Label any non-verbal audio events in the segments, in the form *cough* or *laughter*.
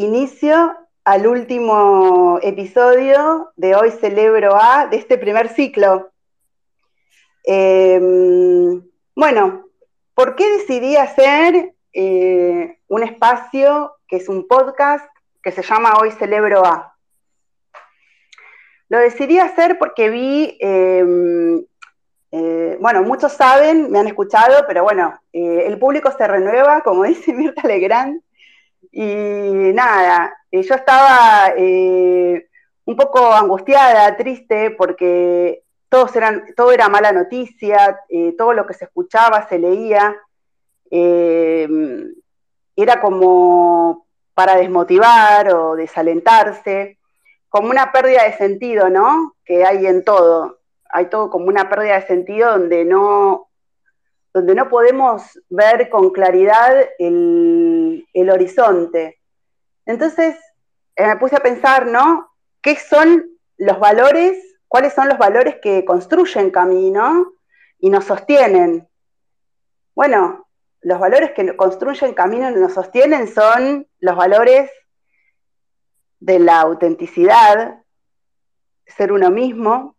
inicio al último episodio de Hoy Celebro A de este primer ciclo. Em, bueno, ¿por qué decidí hacer eh, un espacio que es un podcast que se llama Hoy Celebro A? Lo decidí hacer porque vi, em, eh, bueno, muchos saben, me han escuchado, pero bueno, eh, el público se renueva, como *laughs* dice Mirta Legrand, y nada, eh, yo estaba eh, un poco angustiada, triste, porque todos eran, todo era mala noticia, eh, todo lo que se escuchaba, se leía, era como para desmotivar o desalentarse, como una pérdida de sentido, ¿no? Que hay en todo. Hay todo como una pérdida de sentido donde no, donde no podemos ver con claridad el, horizonte. Entonces eh, me puse a pensar, ¿no? ¿Qué son los valores? ¿Cuáles son los valores que construyen camino y nos sostienen? Bueno, los valores que construyen camino y nos sostienen son los valores de la autenticidad, ser uno mismo,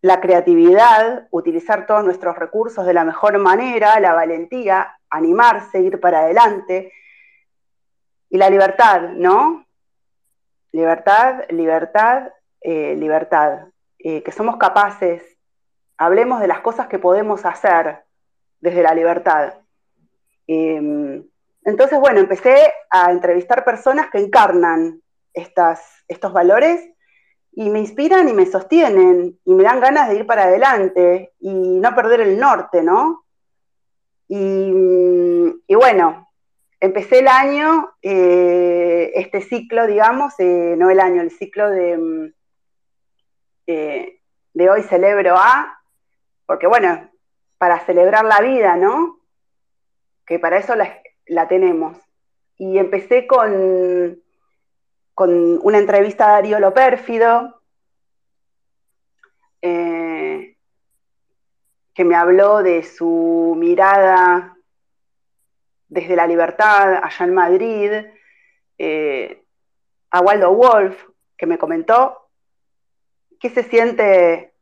la creatividad, utilizar todos nuestros recursos de la mejor manera, la valentía, animarse, ir para adelante, y la libertad, ¿no? Libertad, libertad, eh, libertad. Eh, que somos capaces, hablemos de las cosas que podemos hacer desde la libertad. Em, entonces, bueno, empecé a entrevistar personas que encarnan estas, estos valores y me inspiran y me sostienen y me dan ganas de ir para adelante y no perder el norte, ¿no? Y, bueno, empecé el año, eh, este ciclo, digamos, eh, no el año, el ciclo de, eh, de hoy celebro a, porque bueno, para celebrar la vida, ¿no? Que para eso la tenemos. Y empecé con con una entrevista a Darío Lopérfido, eh, que me habló de su mirada desde la libertad allá en Madrid, eh, a Waldo Wolf, que me comentó qué se siente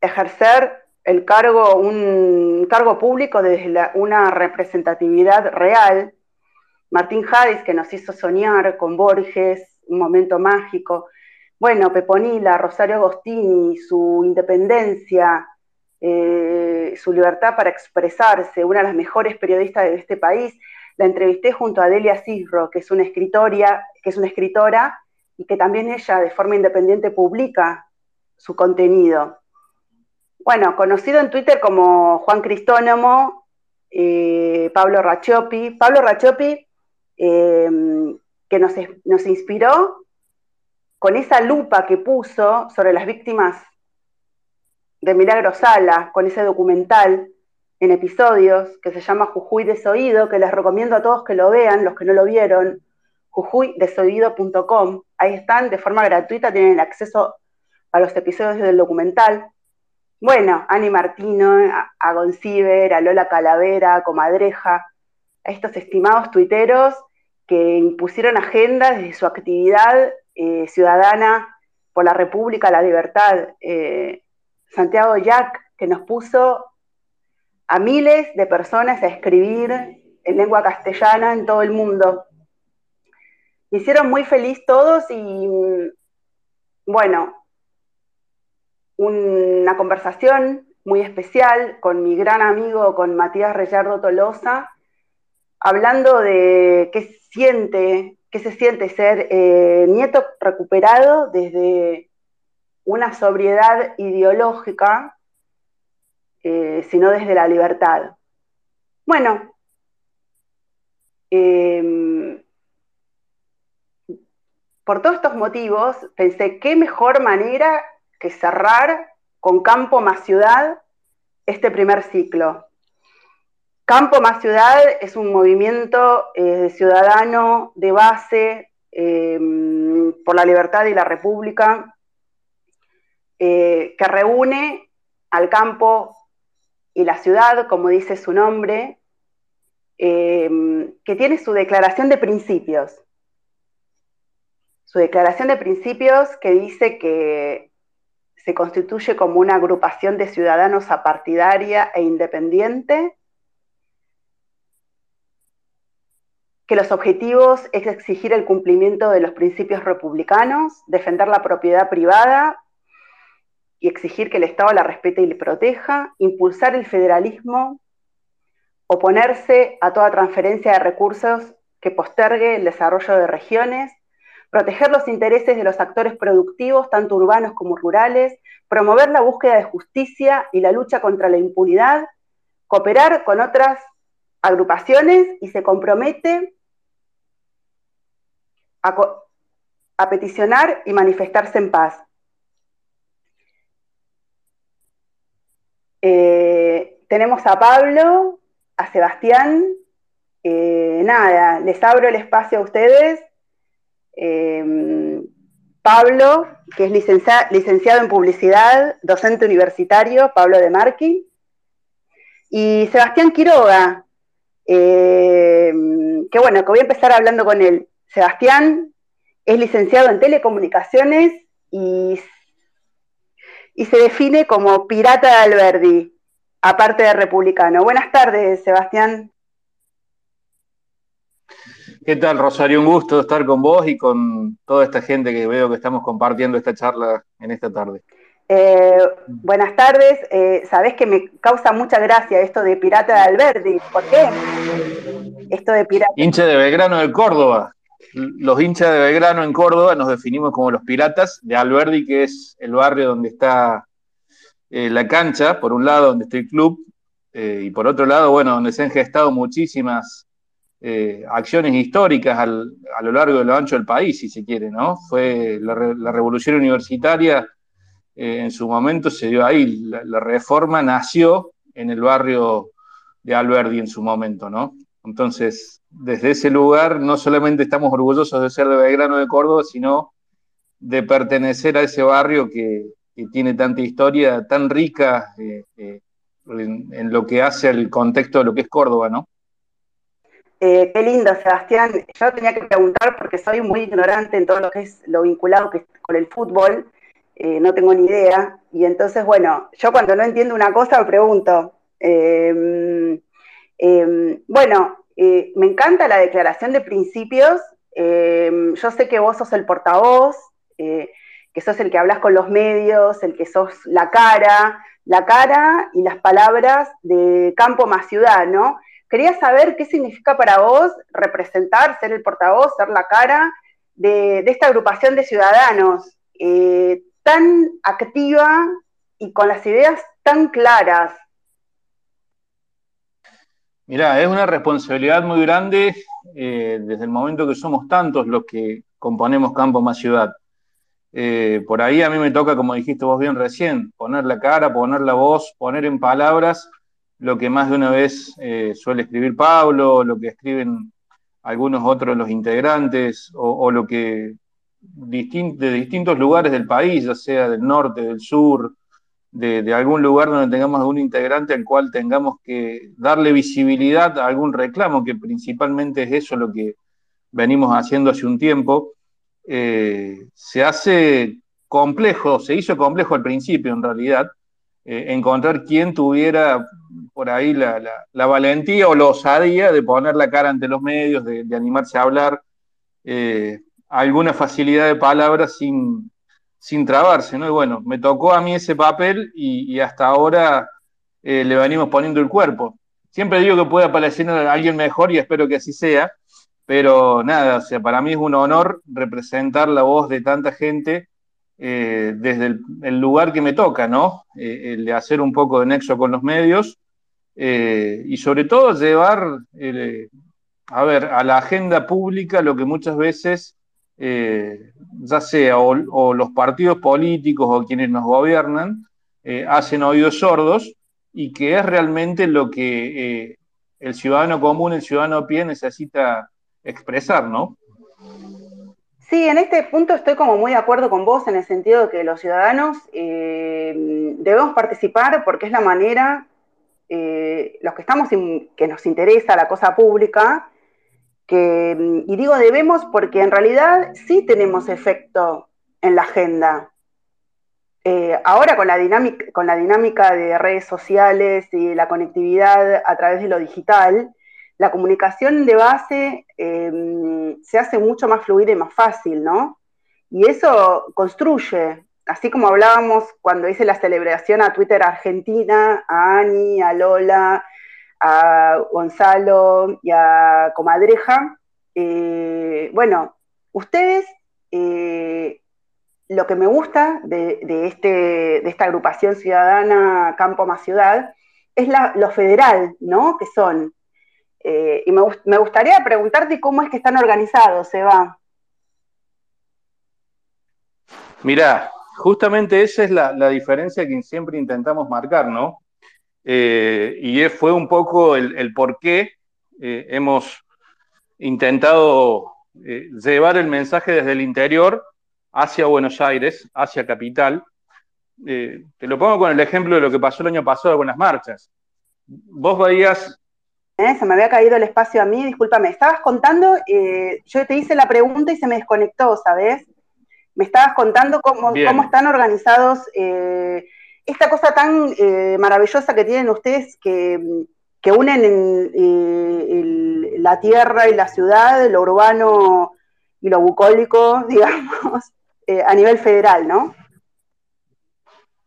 ejercer el cargo, un cargo público desde una representatividad real Martín Hadis, que nos hizo soñar con Borges, un momento mágico. Bueno, Peponila, Rosario Agostini, su independencia, eh, su libertad para expresarse, una de las mejores periodistas de este país. La entrevisté junto a Delia Cisro, que es una escritora, que es una escritora y que también ella de forma independiente publica su contenido. Bueno, conocido en Twitter como Juan Cristónomo, eh, Pablo Rachopi. Pablo Rachopi Em, que nos, nos inspiró con esa lupa que puso sobre las víctimas de Milagro Sala, con ese documental en episodios que se llama Jujuy Desoído, que les recomiendo a todos que lo vean, los que no lo vieron, jujuydesoído.com. Ahí están de forma gratuita, tienen acceso a los episodios del documental. Bueno, Ani Martino, a Gonciber, a Lola Calavera, a Comadreja, a estos estimados tuiteros que impusieron agendas desde su actividad eh, ciudadana por la República, la libertad. Eh, Santiago Jack, que nos puso a miles de personas a escribir en lengua castellana en todo el mundo. Me hicieron muy feliz todos y, bueno, una conversación muy especial con mi gran amigo, con Matías Reyardo Tolosa, hablando de qué siente, qué se siente ser eh, nieto recuperado desde una sobriedad ideológica, eh, sino desde la libertad. Bueno, em, por todos estos motivos pensé qué mejor manera que cerrar con campo más ciudad este primer ciclo. Campo más Ciudad es un movimiento eh, ciudadano de base eh, por la libertad y la república eh, que reúne al campo y la ciudad, como dice su nombre, que tiene su declaración de principios. su declaración de principios que dice que se constituye como una agrupación de ciudadanos apartidaria e independiente, que los objetivos es exigir el cumplimiento de los principios republicanos, defender la propiedad privada y exigir que el Estado la respete y le proteja, impulsar el federalismo, oponerse a toda transferencia de recursos que postergue el desarrollo de regiones, proteger los intereses de los actores productivos, tanto urbanos como rurales, promover la búsqueda de justicia y la lucha contra la impunidad, cooperar con otras agrupaciones y se compromete a, peticionar y manifestarse en paz. Eh, tenemos a Pablo, a Sebastián. Eh, nada, les abro el espacio a ustedes Em, Pablo, que es licenciado en publicidad, docente universitario, Pablo de Marqui, y Sebastián Quiroga, em, que bueno, que voy a empezar hablando con él. Sebastián es licenciado en telecomunicaciones y, y se define como pirata de Alberdi, aparte de republicano. Buenas tardes, Sebastián. ¿Qué tal, Rosario? Un gusto estar con vos y con toda esta gente que veo que estamos compartiendo esta charla en esta tarde. Eh, buenas tardes. Eh, Sabés que me causa mucha gracia esto de Pirata de Alberdi. ¿Por qué? Esto de pirata. Hincha de Belgrano de Córdoba. Los hinchas de Belgrano en Córdoba nos definimos como los piratas de Alberdi, que es el barrio donde está eh, la cancha, por un lado donde está el club, y por otro lado, bueno, donde se han gestado muchísimas eh, acciones históricas a lo largo de lo ancho del país, si se quiere, ¿no? Fue la, revolución universitaria, eh, en su momento se dio ahí, la, reforma nació en el barrio de Alberdi en su momento, ¿no? Entonces, desde ese lugar no solamente estamos orgullosos de ser de Belgrano de Córdoba, sino de pertenecer a ese barrio que, tiene tanta historia, tan rica eh, en, lo que hace al contexto de lo que es Córdoba, ¿no? Eh, qué lindo, Sebastián. Yo tenía que preguntar porque soy muy ignorante en todo lo que es lo vinculado que con el fútbol. Eh, no tengo ni idea. Y entonces, bueno, yo cuando no entiendo una cosa me pregunto. Em, bueno, eh, me encanta la declaración de principios. Em, yo sé que vos sos el portavoz, que sos el que hablas con los medios, el que sos la cara, la cara y las palabras de campo más ciudad, ¿no? Quería saber qué significa para vos representar, ser el portavoz, ser la cara de, esta agrupación de ciudadanos eh, tan activa y con las ideas tan claras. Mirá, es una responsabilidad muy grande eh, desde el momento que somos tantos los que componemos Campo más Ciudad. Eh, por ahí a mí me toca, como dijiste vos bien recién, poner la cara, poner la voz, poner en palabras lo que más de una vez eh, suele escribir Pablo, lo que escriben algunos otros los integrantes, o, lo que de distintos lugares del país, ya sea del norte, del sur, de, algún lugar donde tengamos algún integrante al cual tengamos que darle visibilidad a algún reclamo, que principalmente es eso lo que venimos haciendo hace un tiempo, eh, se hace complejo, se hizo complejo al principio en realidad, eh, encontrar quien tuviera por ahí la, valentía o la osadía de poner la cara ante los medios, de, animarse a hablar, eh, alguna facilidad de palabras sin, sin trabarse, ¿no? Y bueno, me tocó a mí ese papel y, hasta ahora eh, le venimos poniendo el cuerpo. Siempre digo que puede aparecer alguien mejor y espero que así sea, pero nada, o sea, para mí es un honor representar la voz de tanta gente eh, desde el, lugar que me toca, ¿no? Eh, el de hacer un poco de nexo con los medios y sobre todo llevar, a ver, a la agenda pública lo que muchas veces, ya sea o, los partidos políticos o quienes nos gobiernan, hacen oídos sordos y que es realmente lo que el ciudadano común, el ciudadano pie necesita expresar, ¿no? Sí, en este punto estoy como muy de acuerdo con vos en el sentido de que los ciudadanos eh, debemos participar porque es la manera, eh, los que estamos, que nos interesa la cosa pública, que, y digo debemos porque en realidad sí tenemos efecto en la agenda. Eh, ahora con la, dinámica, con la dinámica de redes sociales y la conectividad a través de lo digital, la comunicación de base eh, se hace mucho más fluida y más fácil, ¿no? Y eso construye, así como hablábamos cuando hice la celebración a Twitter Argentina, a Ani, a Lola, a Gonzalo y a Comadreja, eh, bueno, ustedes lo que me gusta de, este, de esta agrupación ciudadana Campo más Ciudad es lo federal, ¿no? Que son. Eh, y me, gustaría preguntarte cómo es que están organizados, Eva. Mirá, justamente esa es la, diferencia que siempre intentamos marcar, ¿no? Eh, y fue un poco el, por qué eh, hemos intentado llevar el mensaje desde el interior hacia Buenos Aires, hacia Capital. Eh, te lo pongo con el ejemplo de lo que pasó el año pasado con las marchas. Vos veías... Eh, se me había caído el espacio a mí, discúlpame. Estabas contando, eh, yo te hice la pregunta y se me desconectó, ¿sabes? Me estabas contando cómo, cómo están organizados, esta cosa tan maravillosa que tienen ustedes que, que unen la tierra y la ciudad, lo urbano y lo bucólico, *laughs* digamos, eh, a nivel federal, ¿no?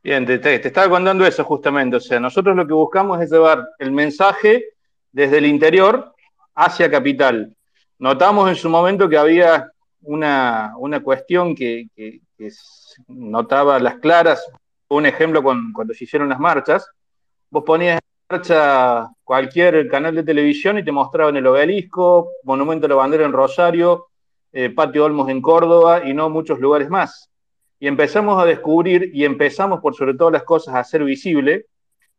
Bien, te, estaba contando eso justamente. O sea, nosotros lo que buscamos es llevar el mensaje desde el interior hacia capital. Notamos en su momento que había una, cuestión que, notaba las claras. Un ejemplo cuando se hicieron las marchas. Vos ponías en marcha cualquier canal de televisión y te mostraban el obelisco, Monumento a la Bandera en Rosario, eh, Patio Olmos en Córdoba y no muchos lugares más. Y empezamos a descubrir y empezamos por sobre todas las cosas a hacer visible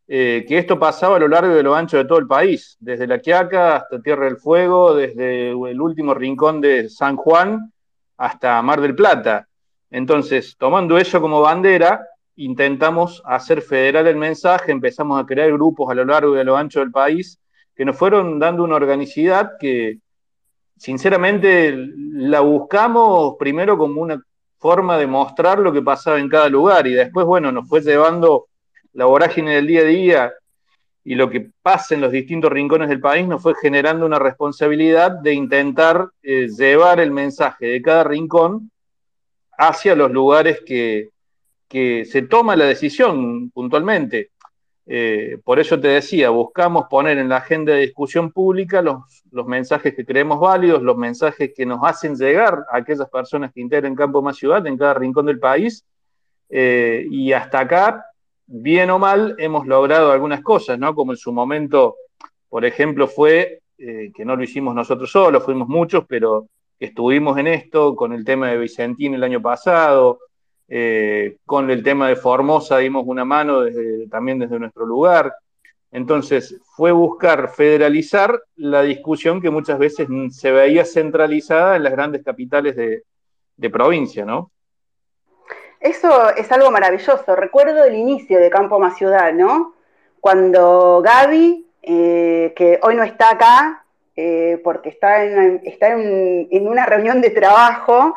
eh, que esto pasaba a lo largo y a lo ancho de todo el país, desde La Quiaca hasta Tierra del Fuego, desde el último rincón de San Juan hasta Mar del Plata. Entonces, tomando eso como bandera, intentamos hacer federal el mensaje, empezamos a crear grupos a lo largo y a lo ancho del país que nos fueron dando una organicidad que, sinceramente la buscamos primero como una forma de mostrar lo que pasaba en cada lugar y después, bueno, nos fue llevando la vorágine del día a día y lo que pasa en los distintos rincones del país nos fue generando una responsabilidad de intentar eh, llevar el mensaje de cada rincón hacia los lugares que, que se toma la decisión puntualmente. Eh, por eso te decía, buscamos poner en la agenda de discusión pública los, mensajes que creemos válidos, los mensajes que nos hacen llegar a aquellas personas que integran Campo Más Ciudad en cada rincón del país. Eh, y hasta acá, bien o mal, hemos logrado algunas cosas, ¿no? Como en su momento, por ejemplo, fue eh, que no lo hicimos nosotros solos, fuimos muchos, pero estuvimos en esto con el tema de Vicentín el año pasado, eh, con el tema de Formosa dimos una mano también desde nuestro lugar. Entonces, fue buscar federalizar la discusión que muchas veces se veía centralizada en las grandes capitales de, provincia, ¿no? Eso es algo maravilloso. Recuerdo el inicio de Campo Más Ciudad, ¿no? Cuando Gaby, eh, que hoy no está acá, eh, porque está, en, está en, una reunión de trabajo,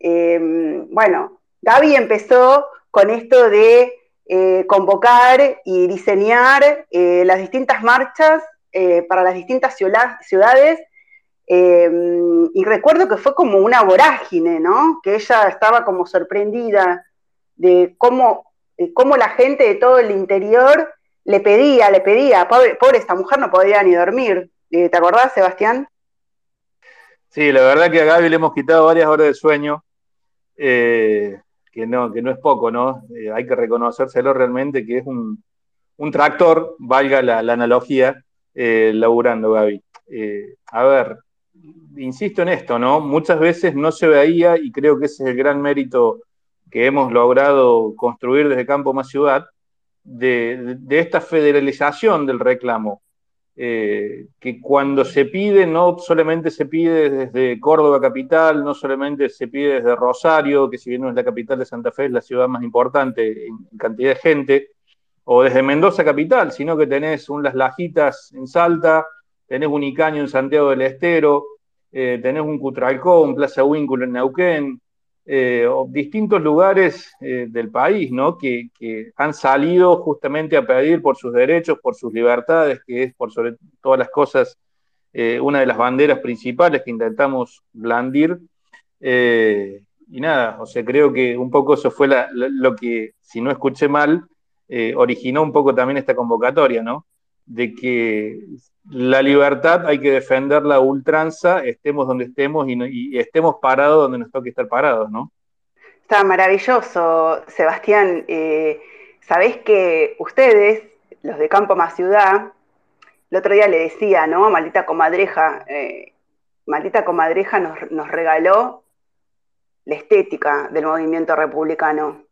bueno, Gaby empezó con esto de eh, convocar y diseñar eh, las distintas marchas eh, para las distintas ciudades. y recuerdo que fue como una vorágine, ¿no? Que ella estaba como sorprendida de cómo, cómo la gente de todo el interior le pedía, le pedía, pobre, pobre esta mujer no podía ni dormir. ¿Te acordás, Sebastián? Sí, la verdad que a Gaby le hemos quitado varias horas de sueño que no, que no es poco, ¿no? Eh, hay que reconocérselo realmente que es un, tractor, valga la, analogía, eh, laburando, Gaby. Eh, a ver, insisto en esto, ¿no? Muchas veces no se veía, y creo que ese es el gran mérito que hemos logrado construir desde Campo Más Ciudad, de esta federalización del reclamo. Eh, que cuando se pide, no solamente se pide desde Córdoba capital, no solamente se pide desde Rosario, que si bien no es la capital de Santa Fe, es la ciudad más importante en cantidad de gente, o desde Mendoza capital, sino que tenés un Las Lajitas en Salta, tenés un Icaño en Santiago del Estero, eh, tenés un Cutralcó, un Plaza Vínculo en Neuquén, eh, distintos lugares eh, del país, ¿no? Que, que, han salido justamente a pedir por sus derechos, por sus libertades, que es por sobre todas las cosas una de las banderas principales que intentamos blandir. y nada, o sea, creo que un poco eso fue lo que, si no escuché mal, originó un poco también esta convocatoria, ¿no? De que la libertad hay que defenderla a ultranza, estemos donde estemos y, estemos parados donde nos toque estar parados, ¿no? Está maravilloso, Sebastián. Eh, Sabés que ustedes, los de Campo Más Ciudad, el otro día le decía, ¿no? Maldita comadreja, eh, Maldita comadreja nos, nos regaló la estética del movimiento republicano.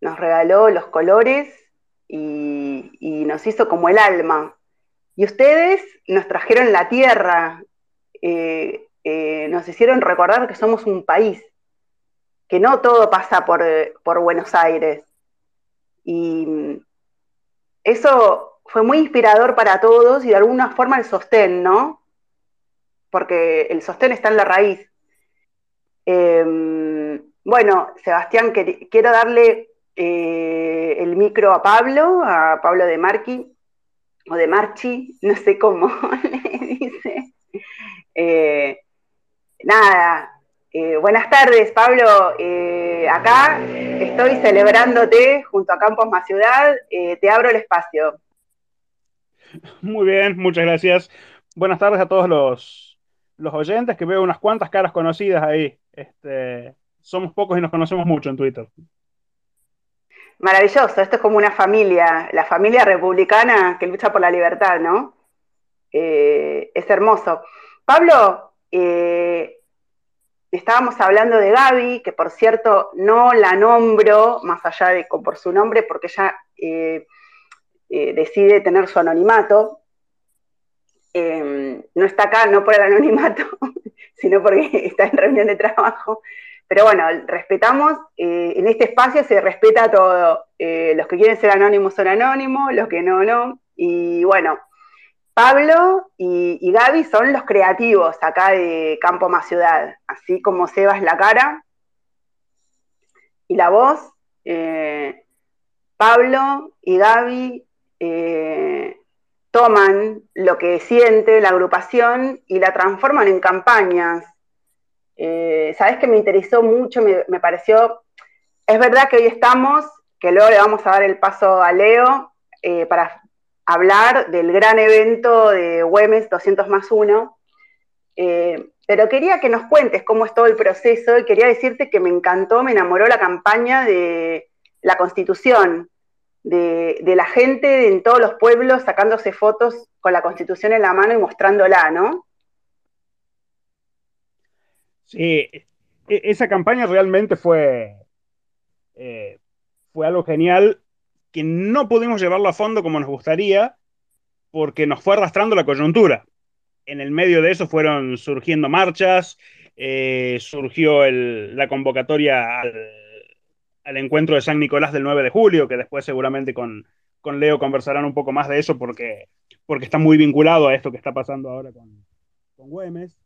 Nos regaló los colores y, nos hizo como el alma y ustedes nos trajeron la tierra, eh, eh, nos hicieron recordar que somos un país, que no todo pasa por, Buenos Aires. Y eso fue muy inspirador para todos y de alguna forma el sostén, ¿no? Porque el sostén está en la raíz. Em, bueno, Sebastián, quiero darle eh, el micro a Pablo, a Pablo de Marqui, o de Marchi, no sé cómo *laughs* le dice. Eh, nada, eh, buenas tardes, Pablo. Acá estoy celebrándote junto a Campos Más Ciudad. te abro el espacio. Muy bien, muchas gracias. Buenas tardes a todos los, los oyentes, que veo unas cuantas caras conocidas ahí. Este, somos pocos y nos conocemos mucho en Twitter. Maravilloso, esto es como una familia, la familia republicana que lucha por la libertad, ¿no? Eh, es hermoso. Pablo, eh, estábamos hablando de Gaby, que por cierto no la nombro más allá de por su nombre, porque ella eh, decide tener su anonimato. no está acá no por el anonimato, *laughs* sino porque *laughs* está en reunión de trabajo. Pero bueno, respetamos, eh, en este espacio se respeta todo. Eh, los que quieren ser anónimos son anónimos, los que no, no. Y bueno, Pablo y, Gaby son los creativos acá de Campo Más Ciudad, así como Sebas la cara y la voz. Eh, Pablo y Gaby toman lo que siente la agrupación y la transforman en campañas eh, Sabes que me interesó mucho, me, pareció, es verdad que hoy estamos, que luego le vamos a dar el paso a Leo eh, para hablar del gran evento de Güemes 200 más 1, eh, pero quería que nos cuentes cómo es todo el proceso y quería decirte que me encantó, me enamoró la campaña de la constitución, de, de, la gente en todos los pueblos sacándose fotos con la constitución en la mano y mostrándola, ¿no? Sí, e, esa campaña realmente fue, eh, fue algo genial que no pudimos llevarlo a fondo como nos gustaría porque nos fue arrastrando la coyuntura. En el medio de eso fueron surgiendo marchas, eh, surgió la convocatoria al, encuentro de San Nicolás del 9 de julio, que después seguramente con, Leo conversarán un poco más de eso porque, porque está muy vinculado a esto que está pasando ahora con, con Güemes.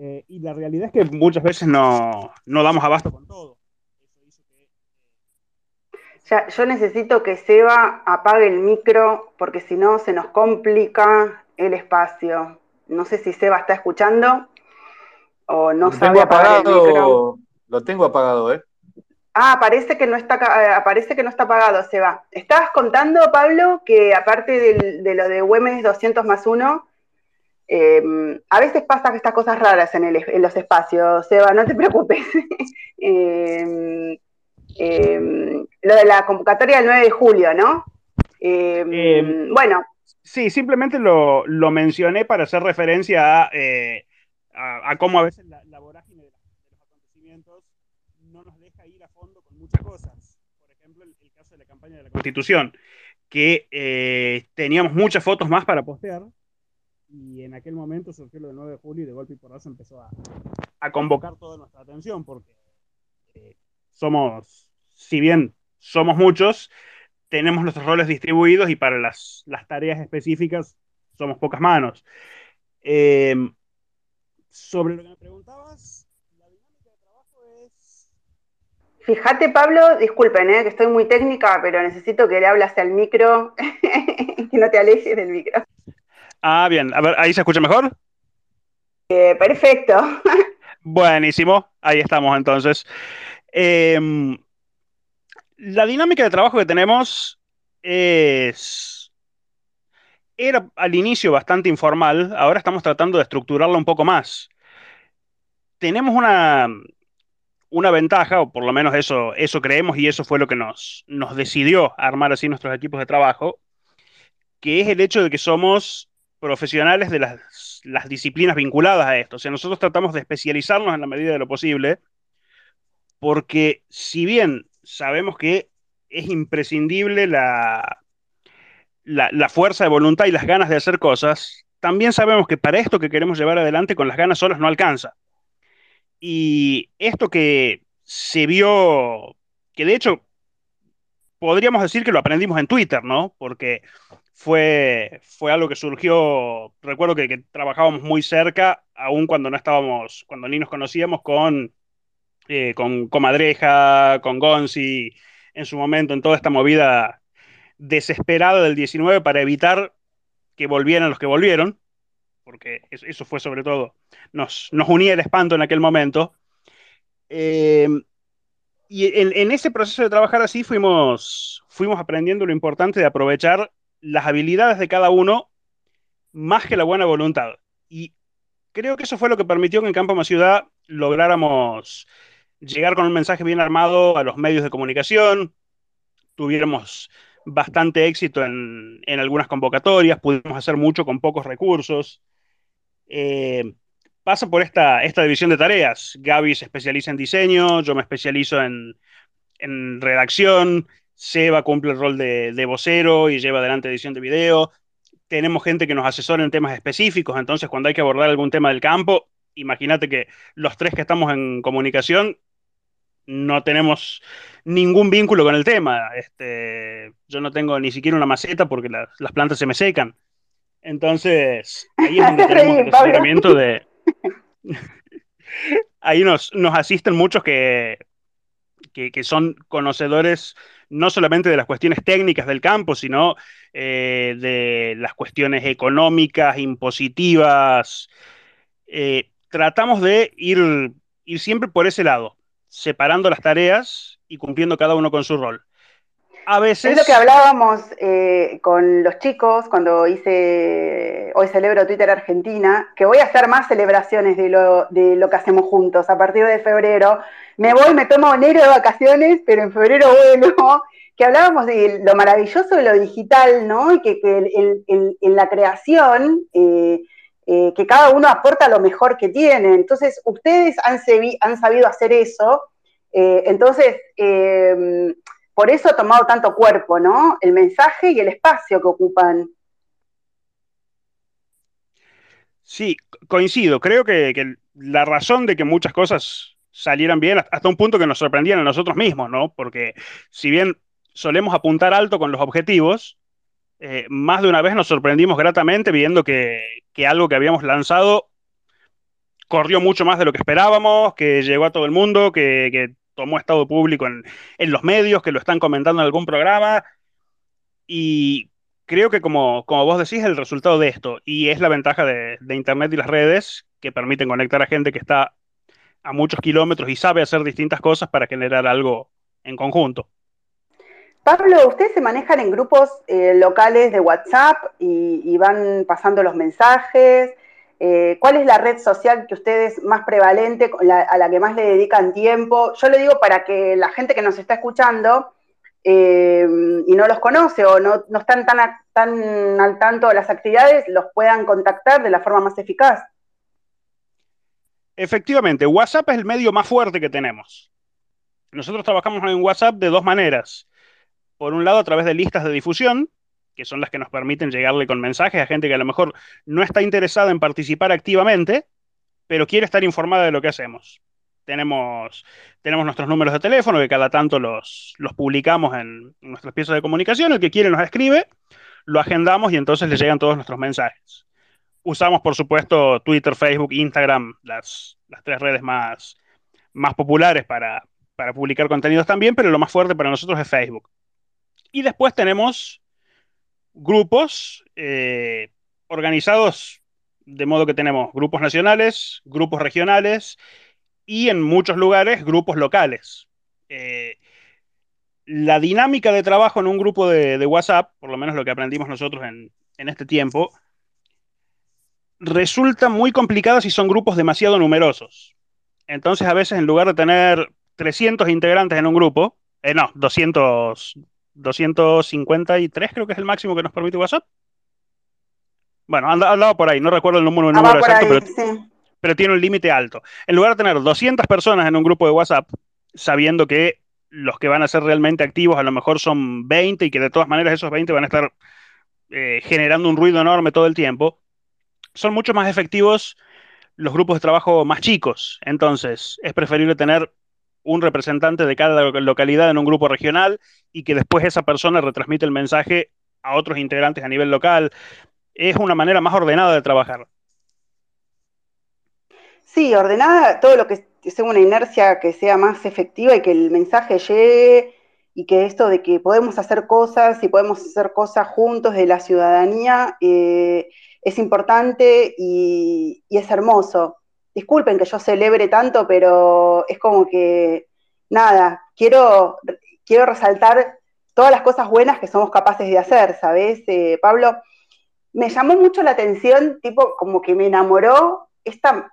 Eh, y la realidad es que muchas veces no, damos abasto con todo. yo necesito que Seba apague el micro porque si no se nos complica el espacio. No sé si Seba está escuchando o no sabe apagar el micro. Lo tengo apagado, ¿eh? Ah, parece que no está, eh, parece que no está apagado, Seba. Estabas contando, Pablo, que aparte de lo de Güemes 200 más 1, Em, a veces pasan estas cosas raras en, los espacios, Seba, no te *laughs* preocupes. Em, em, lo de la convocatoria del 9 de julio, ¿no? bueno. Sí, simplemente lo, mencioné para hacer referencia eh, a, cómo a veces la, vorágine de, los acontecimientos no nos deja ir a fondo con muchas cosas. Por ejemplo, el, caso de la campaña de la Constitución, que eh, teníamos muchas fotos más para postear, y en aquel momento surgió lo del 9 de julio y de golpe y porrazo empezó a, convocar toda nuestra atención porque eh, somos, si bien somos muchos, tenemos nuestros roles distribuidos y para las, tareas específicas somos pocas manos. Em, sobre lo que me preguntabas, la dinámica de trabajo es... Fíjate, Pablo, disculpen, eh, que estoy muy técnica, pero necesito que le hables al micro, *laughs* que no te alejes del micro. Ah, bien. A ver, ¿ahí se escucha mejor? Eh, perfecto. *laughs* Buenísimo. Ahí estamos entonces. Em, la dinámica de trabajo que tenemos es... Era al inicio bastante informal, ahora estamos tratando de estructurarla un poco más. Tenemos una, una ventaja, o por lo menos eso, eso creemos y eso fue lo que nos, nos decidió armar así nuestros equipos de trabajo, que es el hecho de que somos profesionales de las, disciplinas vinculadas a esto. O sea, nosotros tratamos de especializarnos en la medida de lo posible, porque si bien sabemos que es imprescindible la, la, fuerza de voluntad y las ganas de hacer cosas, también sabemos que para esto que queremos llevar adelante con las ganas solas no alcanza. Y esto que se vio, que de hecho podríamos decir que lo aprendimos en Twitter, ¿no? Porque fue, fue algo que surgió, recuerdo que, trabajábamos muy cerca, aún cuando no estábamos, cuando ni nos conocíamos con eh, con Comadreja, con Gonzi, en su momento, en toda esta movida desesperada del 19 para evitar que volvieran los que volvieron, porque eso fue sobre todo, nos, nos unía el espanto en aquel momento. Eh, y en, ese proceso de trabajar así fuimos, fuimos aprendiendo lo importante de aprovechar las habilidades de cada uno más que la buena voluntad. Y creo que eso fue lo que permitió que en Campo Más Ciudad lográramos llegar con un mensaje bien armado a los medios de comunicación, tuviéramos bastante éxito en, algunas convocatorias, pudimos hacer mucho con pocos recursos. Eh, pasa por esta, esta división de tareas. Gaby se especializa en diseño, yo me especializo en, redacción, Seba cumple el rol de, de, vocero y lleva adelante edición de video. Tenemos gente que nos asesora en temas específicos, entonces cuando hay que abordar algún tema del campo, imagínate que los tres que estamos en comunicación no tenemos ningún vínculo con el tema. Este, yo no tengo ni siquiera una maceta porque las plantas se me secan. Entonces, ahí es donde *laughs* tenemos el asesoramiento de... *laughs* ahí nos, nos asisten muchos que, que, son conocedores no solamente de las cuestiones técnicas del campo, sino eh, de las cuestiones económicas, impositivas. Eh, tratamos de ir, ir siempre por ese lado separando las tareas y cumpliendo cada uno con su rol. A veces... Es lo que hablábamos eh, con los chicos cuando hice, hoy celebro Twitter Argentina, que voy a hacer más celebraciones de lo, de lo que hacemos juntos a partir de febrero. Me voy, me tomo enero de vacaciones, pero en febrero vuelvo *laughs* que hablábamos de lo maravilloso de lo digital, ¿no? Y que, en la creación eh, eh, que cada uno aporta lo mejor que tiene. Entonces, ustedes han, sabido hacer eso, eh, entonces, em, por eso ha tomado tanto cuerpo, ¿no? El mensaje y el espacio que ocupan. Sí, coincido. Creo que, la razón de que muchas cosas salieran bien hasta un punto que nos sorprendían a nosotros mismos, ¿no? Porque si bien solemos apuntar alto con los objetivos, eh, más de una vez nos sorprendimos gratamente viendo que, algo que habíamos lanzado corrió mucho más de lo que esperábamos, que llegó a todo el mundo, que, tomó estado público en, los medios, que lo están comentando en algún programa. Y creo que como, como vos decís, el resultado de esto, y es la ventaja de, de Internet y las redes, que permiten conectar a gente que está a muchos kilómetros y sabe hacer distintas cosas para generar algo en conjunto. Pablo, ustedes se manejan en grupos eh, locales de WhatsApp y, van pasando los mensajes. Eh, ¿Cuál es la red social que ustedes más prevalente, a la que más le dedican tiempo? Yo le digo para que la gente que nos está escuchando eh, y no los conoce o no, están tan, tan al tanto de las actividades, los puedan contactar de la forma más eficaz. Efectivamente, WhatsApp es el medio más fuerte que tenemos. Nosotros trabajamos en WhatsApp de dos maneras por un lado, a través de listas de difusión, que son las que nos permiten llegarle con mensajes a gente que a lo mejor no está interesada en participar activamente, pero quiere estar informada de lo que hacemos. Tenemos, tenemos nuestros números de teléfono que cada tanto los, los publicamos en, nuestras piezas de comunicación. El que quiere nos escribe, lo agendamos y entonces le llegan todos nuestros mensajes. Usamos, por supuesto, Twitter, Facebook, Instagram, las, las tres redes más, más populares para, para publicar contenidos también, pero lo más fuerte para nosotros es Facebook. Y después tenemos grupos eh, organizados de modo que tenemos grupos nacionales, grupos regionales y en muchos lugares grupos locales. Eh, la dinámica de trabajo en un grupo de, WhatsApp, por lo menos lo que aprendimos nosotros en, en este tiempo, resulta muy complicada si son grupos demasiado numerosos. Entonces, a veces, en lugar de tener 300 integrantes en un grupo, eh, no, 200, 253 creo que es el máximo que nos permite WhatsApp. Bueno, anda, andaba por ahí, no recuerdo el número, número exacto, pero, pero, tiene un límite alto. En lugar de tener 200 personas en un grupo de WhatsApp, sabiendo que los que van a ser realmente activos a lo mejor son 20 y que de todas maneras esos 20 van a estar eh, generando un ruido enorme todo el tiempo, son mucho más efectivos los grupos de trabajo más chicos. Entonces, es preferible tener un representante de cada localidad en un grupo regional y que después esa persona retransmite el mensaje a otros integrantes a nivel local. Es una manera más ordenada de trabajar. Sí, ordenada, todo lo que sea una inercia que sea más efectiva y que el mensaje llegue y que esto de que podemos hacer cosas y podemos hacer cosas juntos de la ciudadanía eh, es importante y, es hermoso. Disculpen que yo celebre tanto, pero es como que, nada, quiero, quiero resaltar todas las cosas buenas que somos capaces de hacer, ¿sabes, eh, Pablo? Me llamó mucho la atención, tipo, como que me enamoró esta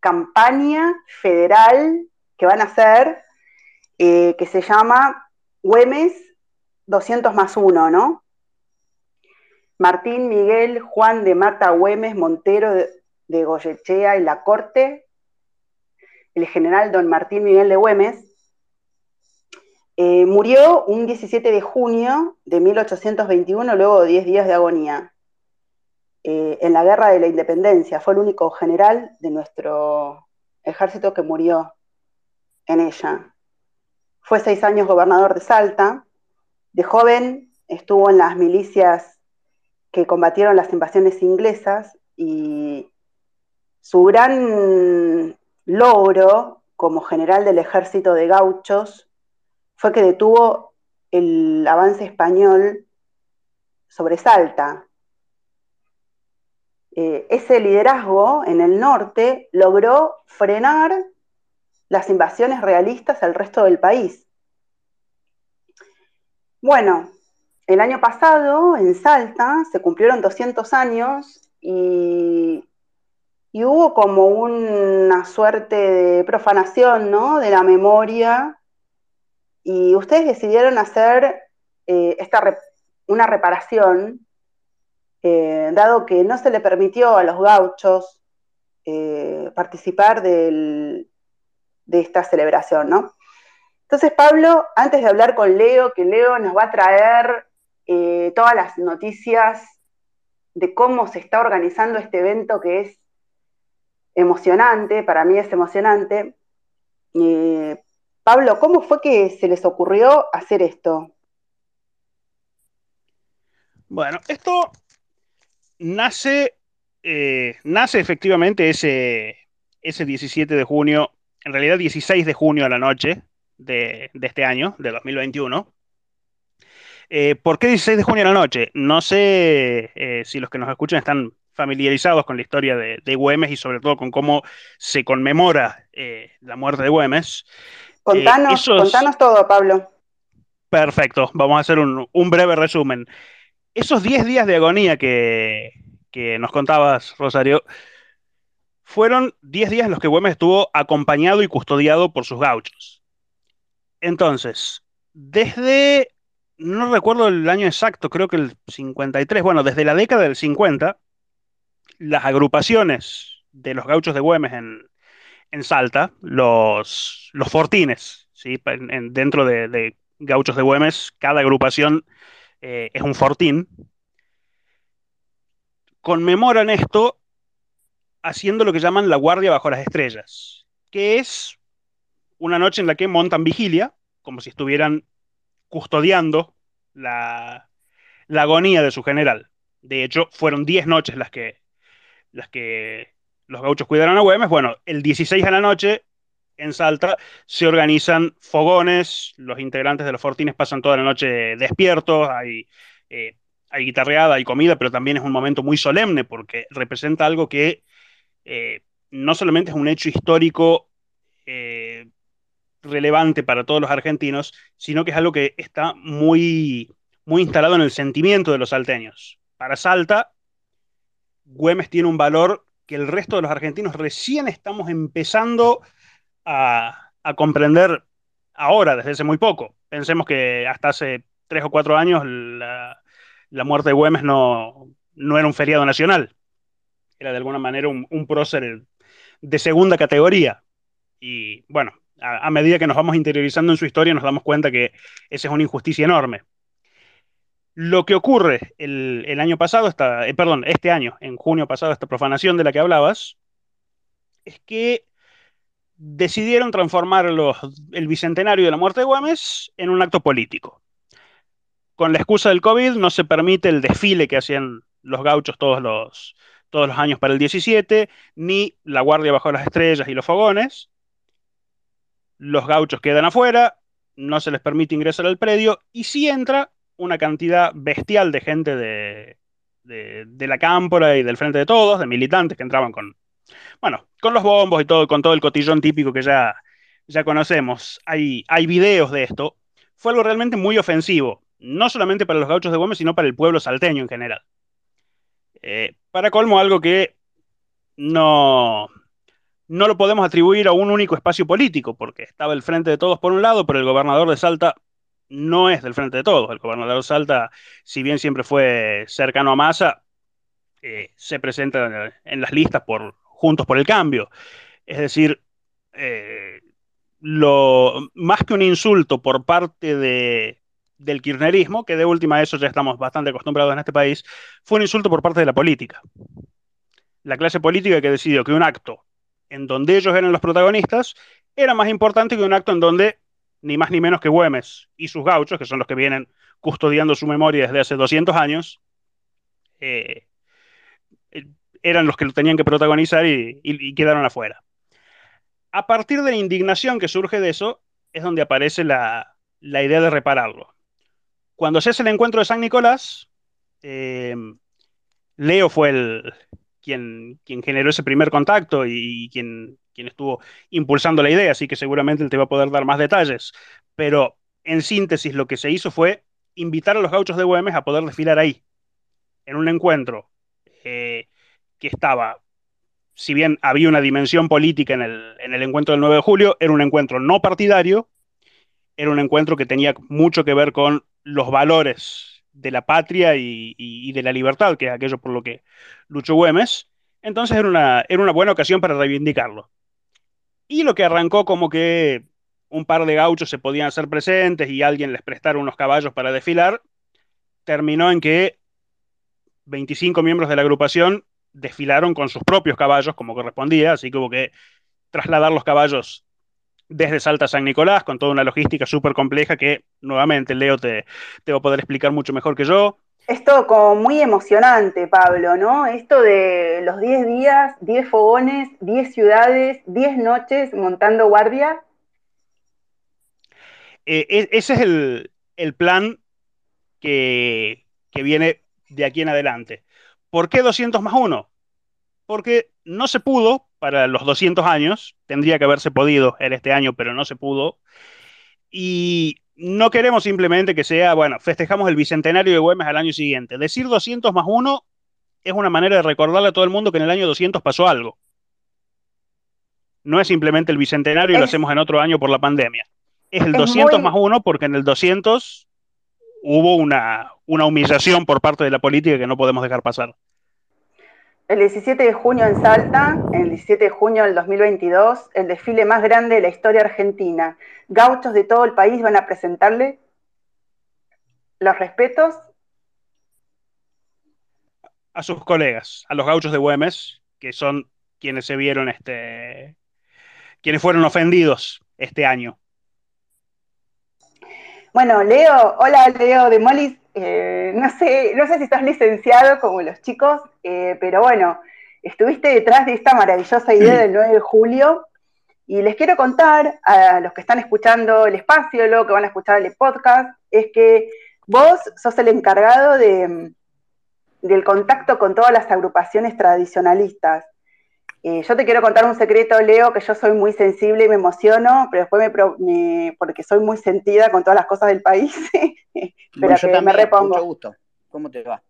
campaña federal que van a hacer, eh, que se llama Güemes 200 más 1, ¿no? Martín Miguel Juan de Mata Güemes Montero de, Goyechea y La Corte, el general don Martín Miguel de Güemes, eh, murió un 17 de junio de 1821, luego de 10 días de agonía, eh, en la Guerra de la Independencia. Fue el único general de nuestro ejército que murió en ella. Fue seis años gobernador de Salta. De joven estuvo en las milicias que combatieron las invasiones inglesas y su gran logro como general del ejército de gauchos fue que detuvo el avance español sobre Salta. Eh, ese liderazgo en el norte logró frenar las invasiones realistas al resto del país. Bueno, el año pasado, en Salta, se cumplieron 200 años y, hubo como una suerte de profanación ¿no? de la memoria y ustedes decidieron hacer eh, esta una reparación, eh, dado que no se le permitió a los gauchos eh, participar de esta celebración, ¿no? Entonces, Pablo, antes de hablar con Leo, que Leo nos va a traer eh, todas las noticias de cómo se está organizando este evento que es emocionante, para mí es emocionante. Eh, Pablo, ¿cómo fue que se les ocurrió hacer esto? Bueno, esto nace, eh, nace efectivamente ese, ese 17 de junio, en realidad 16 de junio a la noche de, de este año, de 2021. Eh, ¿Por qué 16 de junio a la noche? No sé eh, si los que nos escuchan están familiarizados con la historia de, Güemes y sobre todo con cómo se conmemora eh, la muerte de Güemes. Contanos, todo, Pablo. Perfecto, vamos a hacer un, breve resumen. Esos 10 días de agonía que, que nos contabas, Rosario, fueron 10 días en los que Güemes estuvo acompañado y custodiado por sus gauchos. Entonces, desde no recuerdo el año exacto, creo que el 53, bueno, desde la década del 50, las agrupaciones de los gauchos de Güemes en, Salta, los, fortines, ¿sí? dentro de, gauchos de Güemes, cada agrupación eh, es un fortín, conmemoran esto haciendo lo que llaman la guardia bajo las estrellas, que es una noche en la que montan vigilia, como si estuvieran custodiando la, agonía de su general. De hecho, fueron 10 noches las que, los gauchos cuidaron a Güemes. Bueno, el 16 a la noche, en Salta, se organizan fogones, los integrantes de los fortines pasan toda la noche despiertos, hay, eh, hay guitarreada, hay comida, pero también es un momento muy solemne porque representa algo que eh, no solamente es un hecho histórico eh, relevante para todos los argentinos, sino que es algo que está muy, muy instalado en el sentimiento de los salteños. Para Salta, Güemes tiene un valor que el resto de los argentinos recién estamos empezando a, comprender ahora, desde hace muy poco. Pensemos que hasta hace tres o cuatro años la, muerte de Güemes no, no, era un feriado nacional. Era de alguna manera un prócer de segunda categoría. Y bueno, a, medida que nos vamos interiorizando en su historia, nos damos cuenta que esa es una injusticia enorme. Lo que ocurre el, año pasado, esta, eh, perdón, este año, en junio pasado, esta profanación de la que hablabas, es que decidieron transformar el bicentenario de la muerte de Güemes en un acto político. Con la excusa del COVID no se permite el desfile que hacían los gauchos todos los, todos los años para el 17, ni la guardia bajo las estrellas y los fogones, los gauchos quedan afuera, no se les permite ingresar al predio y si entra una cantidad bestial de gente de, de, la cámpora y del frente de todos, de militantes que entraban con, bueno, con los bombos y todo, con todo el cotillón típico que ya, ya conocemos. Hay, hay videos de esto. Fue algo realmente muy ofensivo, no solamente para los gauchos de Gómez, sino para el pueblo salteño en general. Eh, para colmo, algo que no, no lo podemos atribuir a un único espacio político, porque estaba el Frente de Todos por un lado, pero el gobernador de Salta no es del Frente de Todos. El gobernador de Salta, si bien siempre fue cercano a Massa, eh, se presenta en las listas por Juntos por el Cambio. Es decir, eh, lo, más que un insulto por parte de, del kirchnerismo, que de última a eso ya estamos bastante acostumbrados en este país, fue un insulto por parte de la política. La clase política que decidió que un acto en donde ellos eran los protagonistas, era más importante que un acto en donde ni más ni menos que Güemes y sus gauchos, que son los que vienen custodiando su memoria desde hace 200 años, eh, eh, eran los que lo tenían que protagonizar y, quedaron afuera. A partir de la indignación que surge de eso, es donde aparece la, idea de repararlo. Cuando se hace el encuentro de San Nicolás, eh, Leo fue el, quien, generó ese primer contacto y, quien, quien estuvo impulsando la idea, así que seguramente él te va a poder dar más detalles. Pero en síntesis, lo que se hizo fue invitar a los gauchos de Güemes a poder desfilar ahí, en un encuentro eh, que estaba, si bien había una dimensión política en el, en el encuentro del 9 de julio, era un encuentro no partidario, era un encuentro que tenía mucho que ver con los valores de la patria y, de la libertad, que es aquello por lo que luchó Güemes. Entonces era una, era una buena ocasión para reivindicarlo. Y lo que arrancó como que un par de gauchos se podían hacer presentes y alguien les prestara unos caballos para desfilar, terminó en que 25 miembros de la agrupación desfilaron con sus propios caballos como correspondía, así que que trasladar los caballos desde Salta a San Nicolás, con toda una logística súper compleja que nuevamente Leo te, te va a poder explicar mucho mejor que yo. Es todo como muy emocionante, Pablo, ¿no? Esto de los 10 días, 10 fogones, 10 ciudades, 10 noches montando guardia. Eh, ese es el, el plan que, que, viene de aquí en adelante. ¿Por qué 200 más 1? Porque no se pudo para los 200 años, tendría que haberse podido en este año, pero no se pudo. Y no queremos simplemente que sea, bueno, festejamos el bicentenario de Güemes al año siguiente. Decir 200 más 1 es una manera de recordarle a todo el mundo que en el año 200 pasó algo. No es simplemente el bicentenario y lo hacemos en otro año por la pandemia. Es el 200 más 1 porque en el 200 hubo una, una humillación por parte de la política que no podemos dejar pasar. El 17 de junio en Salta, el 17 de junio del 2022, el desfile más grande de la historia argentina. Gauchos de todo el país van a presentarle los respetos a sus colegas, a los gauchos de Güemes, que son quienes se vieron este quienes fueron ofendidos este año. Bueno, Leo, hola Leo de Molis, eh, no, sé, no sé si estás licenciado como los chicos, eh, pero bueno, estuviste detrás de esta maravillosa idea del 9 de julio. Y les quiero contar a los que están escuchando el espacio, lo que van a escuchar el podcast, es que vos sos el encargado de, del contacto con todas las agrupaciones tradicionalistas. Eh, yo te quiero contar un secreto, Leo, que yo soy muy sensible y me emociono, pero después me, porque soy muy sentida con todas las cosas del país. *laughs* pero que me repongo. Mucho gusto. ¿Cómo te va?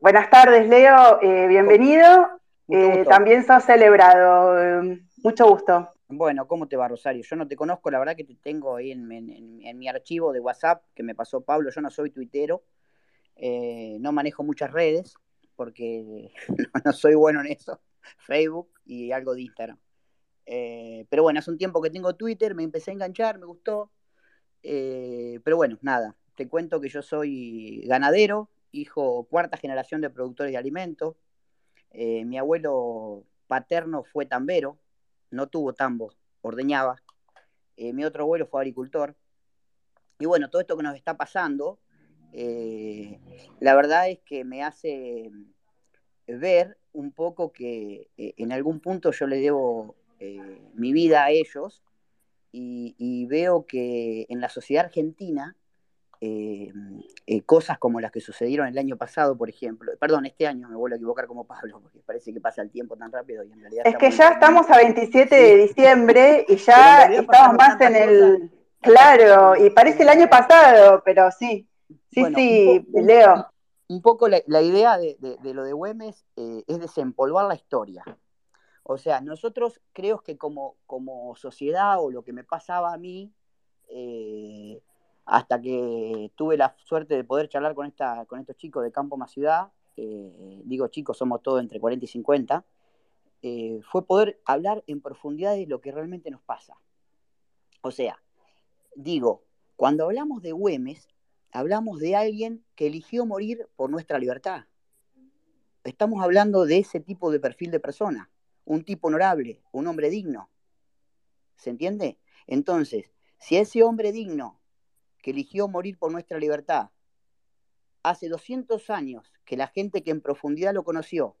Buenas tardes, Leo. Eh, bienvenido. Eh, también sos celebrado. mucho gusto. Bueno, ¿cómo te va, Rosario? Yo no te conozco, la verdad que te tengo ahí en, en mi archivo de WhatsApp que me pasó Pablo. Yo no soy tuitero, no manejo muchas redes porque *laughs* no soy bueno en eso. Facebook y algo de Instagram. Eh, pero bueno, hace un tiempo que tengo Twitter, me empecé a enganchar, me gustó. Eh, pero bueno, nada, te cuento que yo soy ganadero, hijo cuarta generación de productores de alimentos. Eh, mi abuelo paterno fue tambero, no tuvo tambo, ordeñaba. mi otro abuelo fue agricultor. Y bueno, todo esto que nos está pasando, la verdad es que me hace ver un poco que eh, en algún punto yo le debo eh, mi vida a ellos y, veo que en la sociedad argentina eh, cosas como las que sucedieron el año pasado, por ejemplo, perdón, este año me vuelvo a equivocar como Pablo, porque parece que pasa el tiempo tan rápido y en realidad... Es que ya estamos a 27 de diciembre y ya estamos más en el... Claro, y parece el año pasado, pero sí, sí, sí, Leo un poco la, idea de, lo de Güemes eh, es desempolvar la historia. O sea, nosotros creo que como, como sociedad o lo que me pasaba a mí, eh, hasta que tuve la suerte de poder charlar con, esta, con estos chicos de Campo Más Ciudad, eh, digo chicos, somos todos entre 40 y 50, fue poder hablar en profundidad de lo que realmente nos pasa. O sea, digo, cuando hablamos de Güemes, hablamos de alguien que eligió morir por nuestra libertad. Estamos hablando de ese tipo de perfil de persona, un tipo honorable, un hombre digno. ¿Se entiende? Entonces, si ese hombre digno que eligió morir por nuestra libertad, hace 200 años que la gente que en profundidad lo conoció,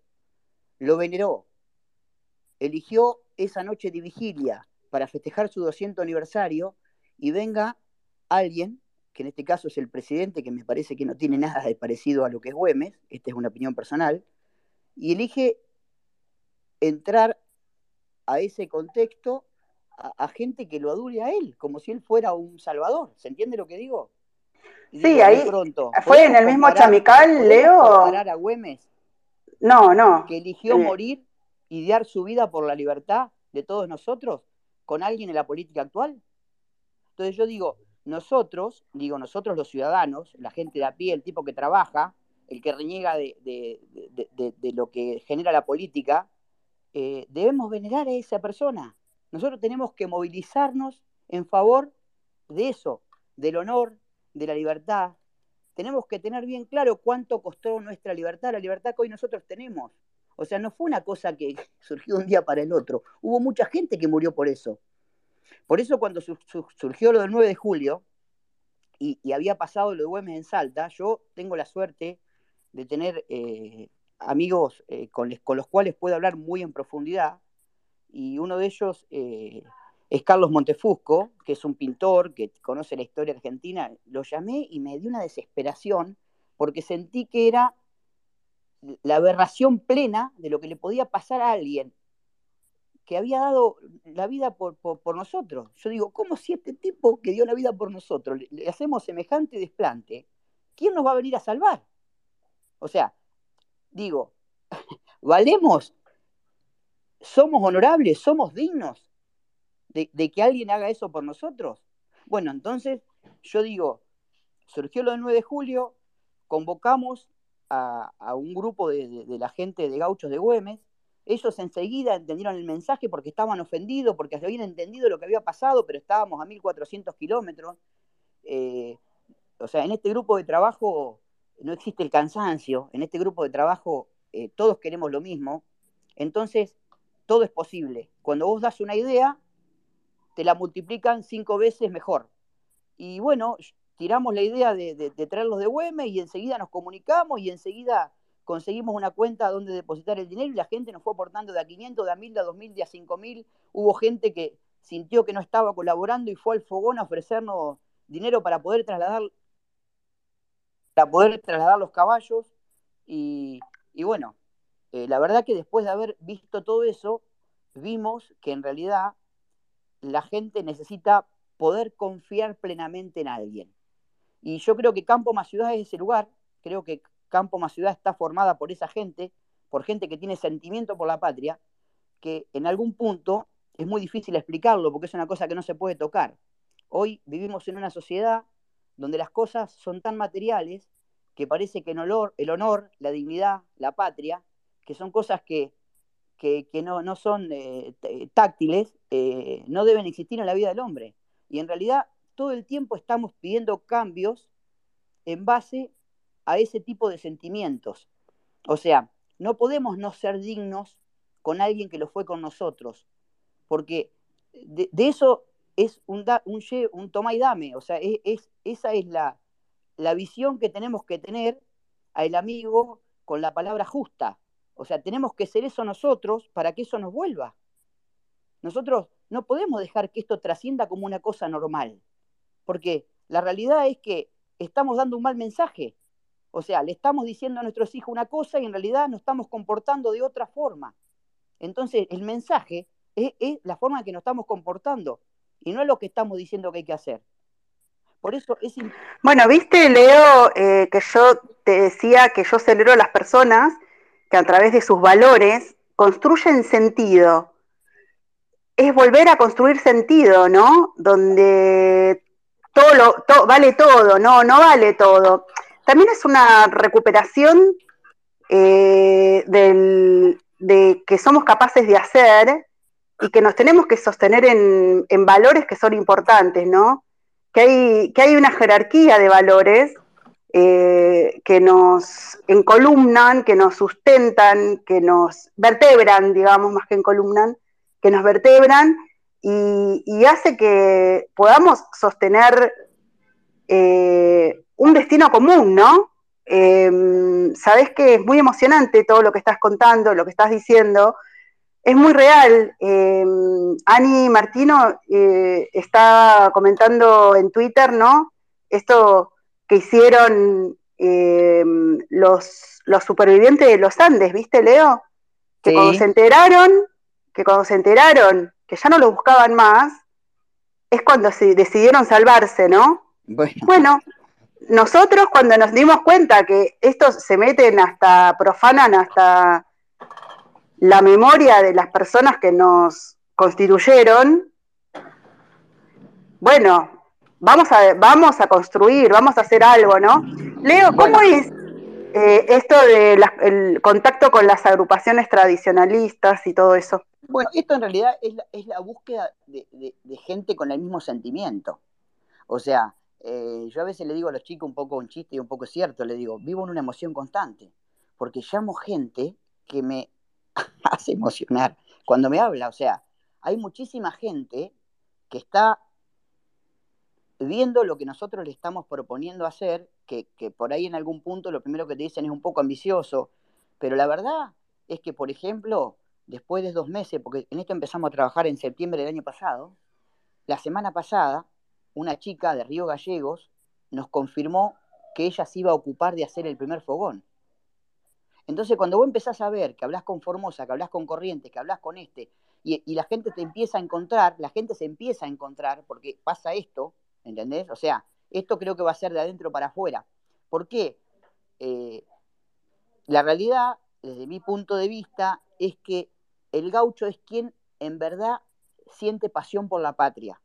lo veneró, eligió esa noche de vigilia para festejar su 200 aniversario y venga alguien que en este caso es el presidente, que me parece que no tiene nada de parecido a lo que es Güemes, esta es una opinión personal, y elige entrar a ese contexto a, gente que lo adule a él, como si él fuera un salvador. ¿Se entiende lo que digo? sí, ahí pronto, fue en el mismo chamical, Leo. comparar a Güemes? No, no. Que eligió eh. morir y dar su vida por la libertad de todos nosotros con alguien en la política actual. Entonces yo digo, nosotros, digo nosotros los ciudadanos, la gente de a pie, el tipo que trabaja, el que reniega de, lo que genera la política, eh, debemos venerar a esa persona. Nosotros tenemos que movilizarnos en favor de eso, del honor, de la libertad. Tenemos que tener bien claro cuánto costó nuestra libertad, la libertad que hoy nosotros tenemos. O sea, no fue una cosa que *laughs* surgió de un día para el otro. Hubo mucha gente que murió por eso. Por eso cuando surgió lo del 9 de julio y, había pasado lo de Güemes en Salta, yo tengo la suerte de tener eh, amigos eh, con, los cuales puedo hablar muy en profundidad y uno de ellos eh, es Carlos Montefusco, que es un pintor que conoce la historia argentina. Lo llamé y me dio una desesperación porque sentí que era la aberración plena de lo que le podía pasar a alguien que había dado la vida por, nosotros. Yo digo, ¿cómo si este tipo que dio la vida por nosotros le, hacemos semejante desplante, quién nos va a venir a salvar? O sea, digo, *laughs* ¿valemos? ¿Somos honorables? ¿Somos dignos de, que alguien haga eso por nosotros? Bueno, entonces yo digo, surgió lo del 9 de julio, convocamos a, un grupo de, de la gente de gauchos de Güemes, ellos enseguida entendieron el mensaje porque estaban ofendidos, porque habían entendido lo que había pasado, pero estábamos a 1400 kilómetros. Eh, o sea, en este grupo de trabajo no existe el cansancio, en este grupo de trabajo eh, todos queremos lo mismo, entonces todo es posible. Cuando vos das una idea, te la multiplican cinco veces mejor. Y bueno, tiramos la idea de, traerlos de Güemes y enseguida nos comunicamos y enseguida conseguimos una cuenta donde depositar el dinero y la gente nos fue aportando de a 500, de a 1000, de a 2000, de a 5000. Hubo gente que sintió que no estaba colaborando y fue al fogón a ofrecernos dinero para poder trasladar, para poder trasladar los caballos. Y, bueno, eh, la verdad que después de haber visto todo eso, vimos que en realidad la gente necesita poder confiar plenamente en alguien. Y yo creo que Campo más Ciudad es ese lugar, creo que Campo más Ciudad está formada por esa gente, por gente que tiene sentimiento por la patria, que en algún punto es muy difícil explicarlo porque es una cosa que no se puede tocar. Hoy vivimos en una sociedad donde las cosas son tan materiales que parece que el honor, la dignidad, la patria, que son cosas que, no, son eh, táctiles, eh, no deben existir en la vida del hombre. Y en realidad todo el tiempo estamos pidiendo cambios en base a ese tipo de sentimientos. O sea, no podemos no ser dignos con alguien que lo fue con nosotros, porque de, eso es un, un, un, toma y dame, o sea, es, esa es la, la visión que tenemos que tener al amigo con la palabra justa. O sea, tenemos que ser eso nosotros para que eso nos vuelva. Nosotros no podemos dejar que esto trascienda como una cosa normal, porque la realidad es que estamos dando un mal mensaje. O sea, le estamos diciendo a nuestros hijos una cosa y en realidad nos estamos comportando de otra forma. Entonces, el mensaje es, la forma en que nos estamos comportando y no es lo que estamos diciendo que hay que hacer. Por eso es... Bueno, viste, Leo, eh, que yo te decía que yo celebro a las personas que a través de sus valores construyen sentido. Es volver a construir sentido, ¿no? Donde todo, lo, vale todo, no, no vale todo. También es una recuperación eh, de que somos capaces de hacer y que nos tenemos que sostener en, valores que son importantes, ¿no? Que hay, que hay una jerarquía de valores eh, que nos encolumnan, que nos sustentan, que nos vertebran, digamos, más que encolumnan, que nos vertebran y, hace que podamos sostener eh, un destino común, ¿no? Eh, sabes que es muy emocionante todo lo que estás contando, lo que estás diciendo. Es muy real. Eh, Ani Martino eh, está comentando en Twitter, ¿no? Esto que hicieron los, los supervivientes de los Andes, ¿viste, Leo? Que cuando se enteraron, que cuando se enteraron que ya no lo buscaban más, es cuando se decidieron salvarse, ¿no? Bueno. Nosotros cuando nos dimos cuenta que estos se meten hasta, profanan hasta la memoria de las personas que nos constituyeron, bueno, vamos a, vamos a construir, vamos a hacer algo, ¿no? Leo, ¿cómo es eh, esto del contacto con las agrupaciones tradicionalistas y todo eso? Bueno, esto en realidad es la, búsqueda de, gente con el mismo sentimiento. O sea, eh, yo a veces le digo a los chicos un poco un chiste y un poco cierto, le digo, vivo en una emoción constante, porque llamo gente que me *laughs* hace emocionar cuando me habla. O sea, hay muchísima gente que está viendo lo que nosotros le estamos proponiendo hacer, que, que por ahí en algún punto lo primero que te dicen es un poco ambicioso, pero la verdad es que, por ejemplo, después de dos meses, porque en esto empezamos a trabajar en septiembre del año pasado, la semana pasada, una chica de Río Gallegos nos confirmó que ella se iba a ocupar de hacer el primer fogón. Entonces, cuando vos empezás a ver que hablas con Formosa, que hablas con Corrientes, que hablas con este, y, la gente te empieza a encontrar, la gente se empieza a encontrar, porque pasa esto, ¿entendés? O sea, esto creo que va a ser de adentro para afuera. ¿Por qué? Eh, la realidad, desde mi punto de vista, es que el gaucho es quien en verdad siente pasión por la patria.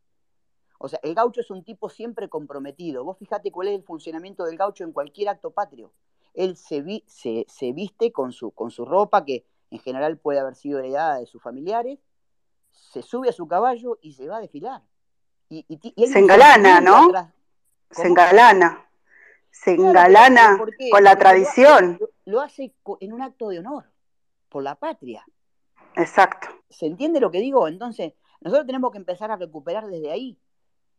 O sea, el gaucho es un tipo siempre comprometido. Vos fíjate cuál es el funcionamiento del gaucho en cualquier acto patrio. Él se, viste con su, con su ropa, que en general puede haber sido heredada de sus familiares, se sube a su caballo y se va a desfilar. Y, se engalana, ¿no? Se engalana. Se engalana con la tradición. lo hace en un acto de honor, por la patria. Exacto. ¿Se entiende lo que digo? Entonces, nosotros tenemos que empezar a recuperar desde ahí.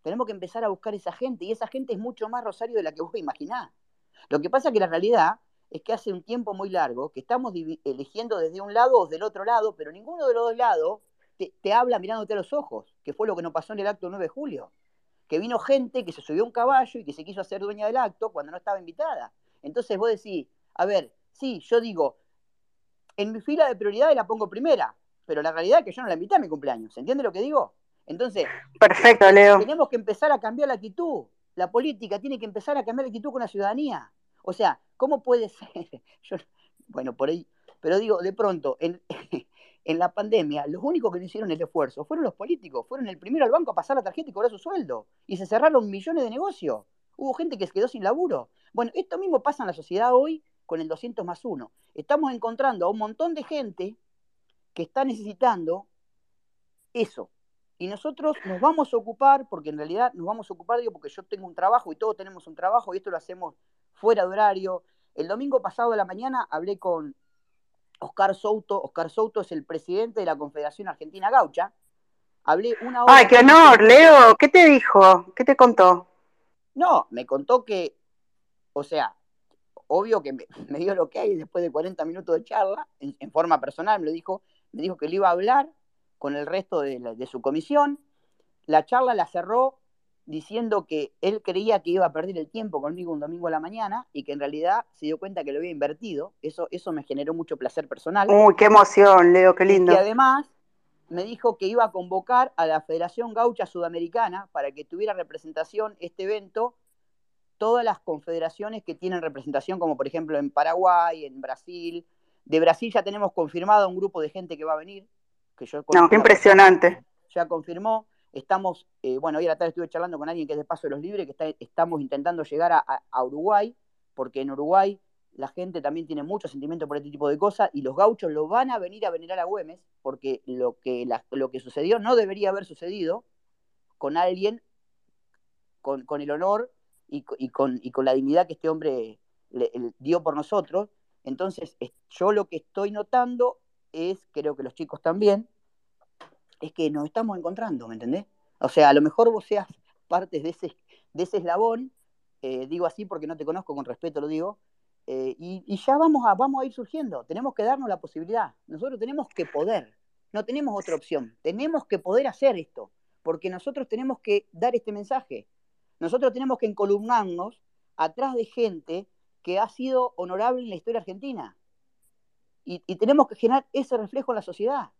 Tenemos que empezar a buscar esa gente, y esa gente es mucho más Rosario de la que vos imaginás. Lo que pasa es que la realidad es que hace un tiempo muy largo que estamos eligiendo desde un lado o del otro lado, pero ninguno de los dos lados te, habla mirándote a los ojos, que fue lo que nos pasó en el acto 9 de julio. Que vino gente que se subió a un caballo y que se quiso hacer dueña del acto cuando no estaba invitada. Entonces vos decís, a ver, sí, yo digo, en mi fila de prioridades la pongo primera, pero la realidad es que yo no la invité a mi cumpleaños. ¿Se entiende lo que digo? Entonces, Perfecto, Leo. tenemos que empezar a cambiar la actitud. La política tiene que empezar a cambiar la actitud con la ciudadanía. O sea, ¿cómo puede ser? *laughs* Yo, bueno, por ahí, pero digo, de pronto, en, *laughs* en la pandemia, los únicos que no hicieron el esfuerzo fueron los políticos, fueron el primero al banco a pasar la tarjeta y cobrar su sueldo. Y se cerraron millones de negocios. Hubo gente que se quedó sin laburo. Bueno, esto mismo pasa en la sociedad hoy con el 200 más 1. Estamos encontrando a un montón de gente que está necesitando eso. Y nosotros nos vamos a ocupar, porque en realidad nos vamos a ocupar, digo, porque yo tengo un trabajo y todos tenemos un trabajo y esto lo hacemos fuera de horario. El domingo pasado de la mañana hablé con Oscar Souto. Oscar Souto es el presidente de la Confederación Argentina Gaucha. Hablé una hora. ¡Ay, qué honor, Leo! ¿Qué te dijo? ¿Qué te contó? No, me contó que, o sea, obvio que me, me dio lo que hay después de 40 minutos de charla, en, en, forma personal me lo dijo, me dijo que le iba a hablar con el resto de, la, de, su comisión. La charla la cerró diciendo que él creía que iba a perder el tiempo conmigo un domingo a la mañana y que en realidad se dio cuenta que lo había invertido. Eso, eso me generó mucho placer personal. Uy, qué emoción, Leo, qué lindo. Y además me dijo que iba a convocar a la Federación Gaucha Sudamericana para que tuviera representación este evento todas las confederaciones que tienen representación, como por ejemplo en Paraguay, en Brasil. De Brasil ya tenemos confirmado un grupo de gente que va a venir. Que yo no, qué impresionante. Ya confirmó. Estamos, eh, bueno, hoy a la tarde estuve charlando con alguien que es de Paso de los Libres, que está, estamos intentando llegar a, Uruguay, porque en Uruguay la gente también tiene mucho sentimiento por este tipo de cosas y los gauchos lo van a venir a venerar a Güemes, porque lo que, la, lo que sucedió no debería haber sucedido con alguien con, con el honor y, y, con, y, con, la dignidad que este hombre le, le dio por nosotros. Entonces, yo lo que estoy notando es, creo que los chicos también, es que nos estamos encontrando, ¿me entendés? O sea, a lo mejor vos seas parte de ese, de ese eslabón, eh, digo así porque no te conozco, con respeto lo digo, eh, y, ya vamos a, vamos a ir surgiendo, tenemos que darnos la posibilidad, nosotros tenemos que poder, no tenemos otra opción, tenemos que poder hacer esto, porque nosotros tenemos que dar este mensaje, nosotros tenemos que encolumnarnos atrás de gente que ha sido honorable en la historia argentina. Y, tenemos que generar ese reflejo en la sociedad.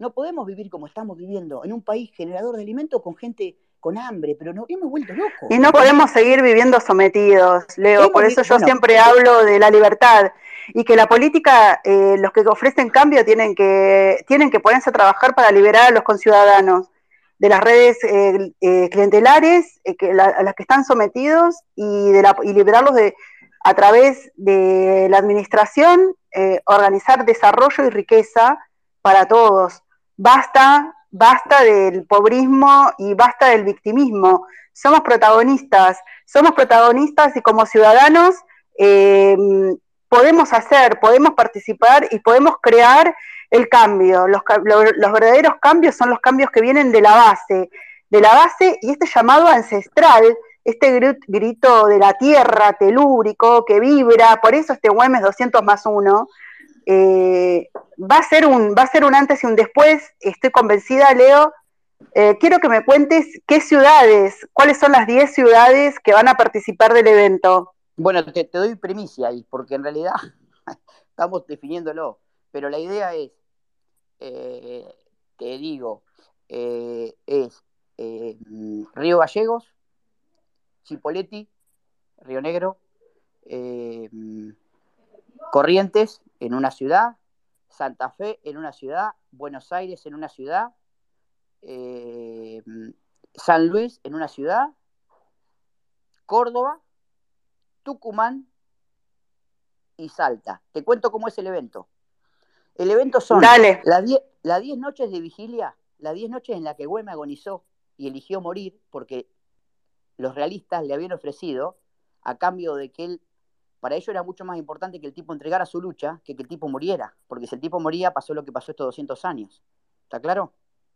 No podemos vivir como estamos viviendo, en un país generador de alimentos con gente con hambre, pero no hemos vuelto locos. Y no podemos seguir viviendo sometidos, Leo. Por eso yo bueno, siempre hablo de la libertad y que la política, eh, los que ofrecen cambio tienen que, tienen que ponerse a trabajar para liberar a los conciudadanos de las redes eh, eh, clientelares que, la, a las que están sometidos y, de la, y liberarlos de, a través de la administración, eh, organizar desarrollo y riqueza para todos. Basta, basta del pobrismo y basta del victimismo. Somos protagonistas, somos protagonistas y como ciudadanos eh, podemos hacer, podemos participar y podemos crear el cambio. Los, los, verdaderos cambios son los cambios que vienen de la base, de la base y este llamado ancestral este grito de la tierra telúrico que vibra, por eso este Güemes 200 más 1, eh, va, a ser un, va a ser un antes y un después, estoy convencida, Leo. Eh, quiero que me cuentes qué ciudades, cuáles son las 10 ciudades que van a participar del evento. Bueno, te, doy primicia ahí, porque en realidad *laughs* estamos definiéndolo, pero la idea es, eh, te digo, es Río Gallegos, Chipoleti, Río Negro, Corrientes en una ciudad, Santa Fe en una ciudad, Buenos Aires en una ciudad, eh, San Luis en una ciudad, Córdoba, Tucumán y Salta. Te cuento cómo es el evento. El evento son Dale. las 10 la diez noches de vigilia, las 10 noches en las que Güeme agonizó y eligió morir porque los realistas le habían ofrecido a cambio de que él, para ello era mucho más importante que el tipo entregara su lucha que que el tipo muriera, porque si el tipo moría pasó lo que pasó estos 200 años. ¿Está claro?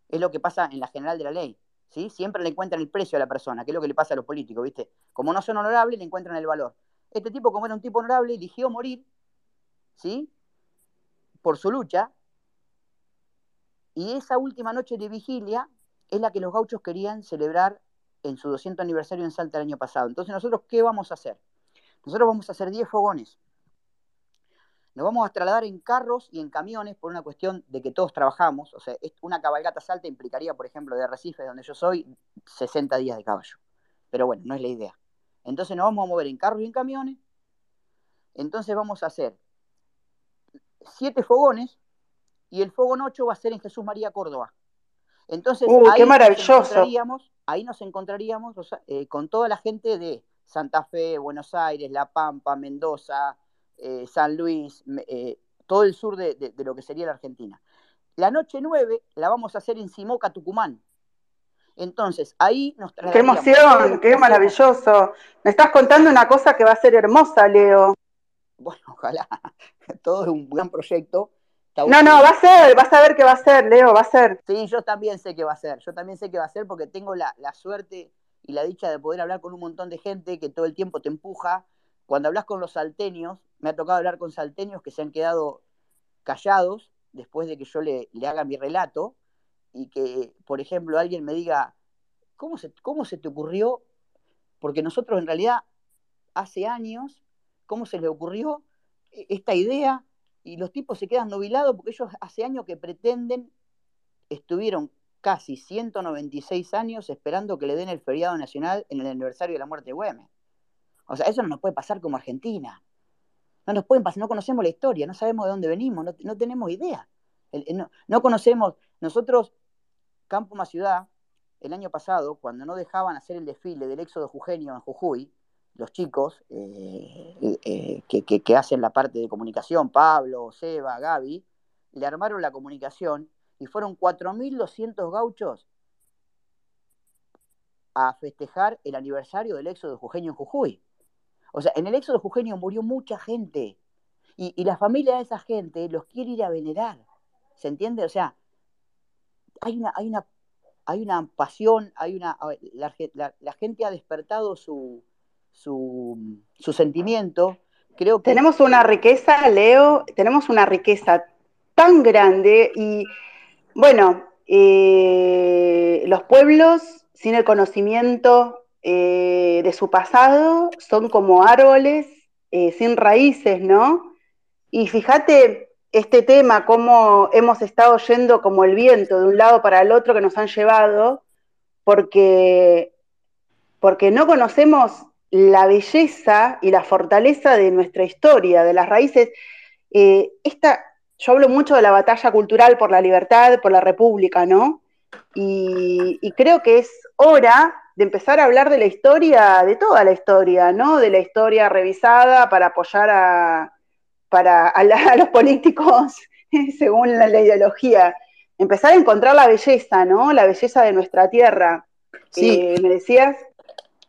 Es lo que pasa en la general de la ley. ¿sí? Siempre le encuentran el precio a la persona, que es lo que le pasa a los políticos, ¿viste? Como no son honorables, le encuentran el valor. Este tipo, como era un tipo honorable, eligió morir ¿sí? Por su lucha. Y esa última noche de vigilia es la que los gauchos querían celebrar en su 200 aniversario en Salta el año pasado. Entonces, ¿nosotros qué vamos a hacer? Nosotros vamos a hacer 10 fogones. Nos vamos a trasladar en carros y en camiones por una cuestión de que todos trabajamos. O sea, una cabalgata salta implicaría, por ejemplo, de Recife, donde yo soy, 60 días de caballo. Pero bueno, no es la idea. Entonces nos vamos a mover en carros y en camiones. Entonces vamos a hacer siete fogones y el fogón 8 va a ser en Jesús María Córdoba. Entonces, ahí, qué maravilloso. Nos ahí nos encontraríamos eh, con toda la gente de Santa Fe, Buenos Aires, La Pampa, Mendoza, eh, San Luis, eh, todo el sur de, lo que sería la Argentina. La noche 9 la vamos a hacer en Simoca, Tucumán. Entonces, ahí nos ¡Qué emoción! ¡Qué maravilloso! Me estás contando una cosa que va a ser hermosa, Leo. Bueno, ojalá. *laughs* Todo es un gran proyecto. No, no, va a ser, vas a ver qué va a ser, Leo, va a ser. Sí, yo también sé que va a ser. Yo también sé que va a ser porque tengo la, la suerte y la dicha de poder hablar con un montón de gente que todo el tiempo te empuja. Cuando hablas con los salteños, me ha tocado hablar con salteños que se han quedado callados después de que yo le, haga mi relato y que, por ejemplo, alguien me diga, ¿cómo se, ¿cómo se te ocurrió? Porque nosotros en realidad hace años, ¿cómo se le ocurrió esta idea? Y los tipos se quedan nubilados porque ellos hace años que pretenden, estuvieron casi 196 años esperando que le den el feriado nacional en el aniversario de la muerte de Güemes. O sea, eso no nos puede pasar como Argentina. No nos pueden pasar, no conocemos la historia, no sabemos de dónde venimos, no, tenemos idea. no, conocemos, nosotros, Campo Más Ciudad, el año pasado, cuando no dejaban hacer el desfile del éxodo jujeño en Jujuy, los chicos eh, eh, que, que, hacen la parte de comunicación, Pablo, Seba, Gaby, le armaron la comunicación y fueron 4.200 gauchos a festejar el aniversario del éxodo jujeño en Jujuy. O sea, en el éxodo jujeño murió mucha gente y, la familia de esa gente los quiere ir a venerar. ¿Se entiende? O sea, hay una, hay una, hay una pasión, hay una, la, gente ha despertado su, su, sentimiento. Creo. Tenemos una riqueza, Leo, tenemos una riqueza tan grande y bueno, eh, los pueblos sin el conocimiento eh, de su pasado son como árboles eh, sin raíces, ¿no? Y fíjate este tema, cómo hemos estado yendo como el viento de un lado para el otro que nos han llevado, porque, porque no conocemos la belleza y la fortaleza de nuestra historia, de las raíces. Esta, yo hablo mucho de la batalla cultural por la libertad, por la república, ¿no? Y, y creo que es hora de empezar a hablar de la historia, de toda la historia, ¿no? De la historia revisada para apoyar a, para, a, los políticos *laughs* según la, ideología. Empezar a encontrar la belleza, ¿no? La belleza de nuestra tierra. Sí. Eh, ¿Me decías?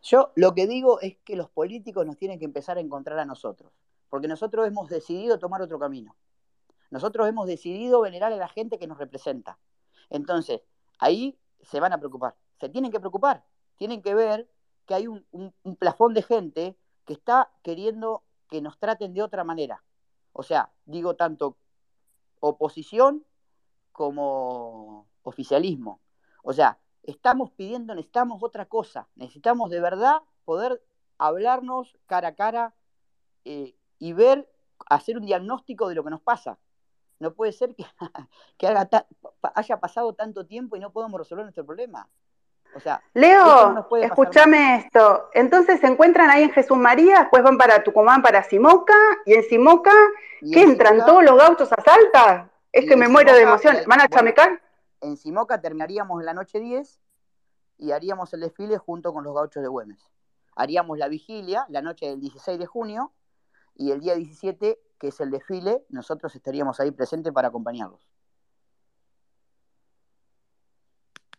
Yo lo que digo es que los políticos nos tienen que empezar a encontrar a nosotros, porque nosotros hemos decidido tomar otro camino. Nosotros hemos decidido venerar a la gente que nos representa. Entonces, ahí se van a preocupar, se tienen que preocupar, tienen que ver que hay un, plafón de gente que está queriendo que nos traten de otra manera. O sea, digo tanto oposición como oficialismo. O sea, estamos pidiendo, necesitamos otra cosa, necesitamos de verdad poder hablarnos cara a cara eh, y ver, hacer un diagnóstico de lo que nos pasa. No puede ser que, *laughs* que haya pasado tanto tiempo y no podamos resolver nuestro problema. Leo, escúchame esto. Entonces se encuentran ahí en Jesús María, después van para Tucumán, para Simoca, y en Simoca, ¿qué entran todos los gauchos a Salta? Es que me muero de emoción. ¿Van a chamecar? En Simoca terminaríamos la noche 10 y haríamos el desfile junto con los gauchos de Güemes. Haríamos la vigilia la noche del 16 de junio y el día 17, que es el desfile, nosotros estaríamos ahí presentes para acompañarlos.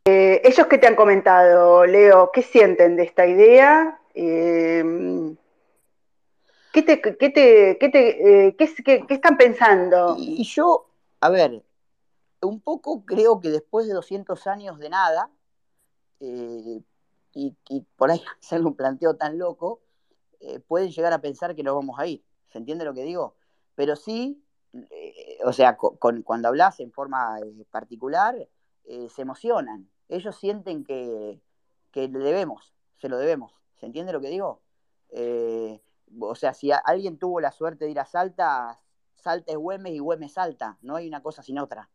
Eh, ellos que te han comentado, Leo, ¿qué sienten de esta idea? Eh, ¿qué, te, qué, te, qué, te, eh, qué, están pensando? Y yo, a ver, un poco creo que después de 200 años de nada, y, y, por ahí *laughs* hacerle un planteo tan loco, pueden llegar a pensar que nos vamos a ir. ¿Se entiende lo que digo? pero sí, eh, o sea, cuando hablas en forma particular, se emocionan. Ellos sienten que, que le debemos, se lo debemos. ¿Se entiende lo que digo? o sea, si alguien tuvo la suerte de ir a Salta, Salta es Güemes y Güemes Salta, no hay una cosa sin otra.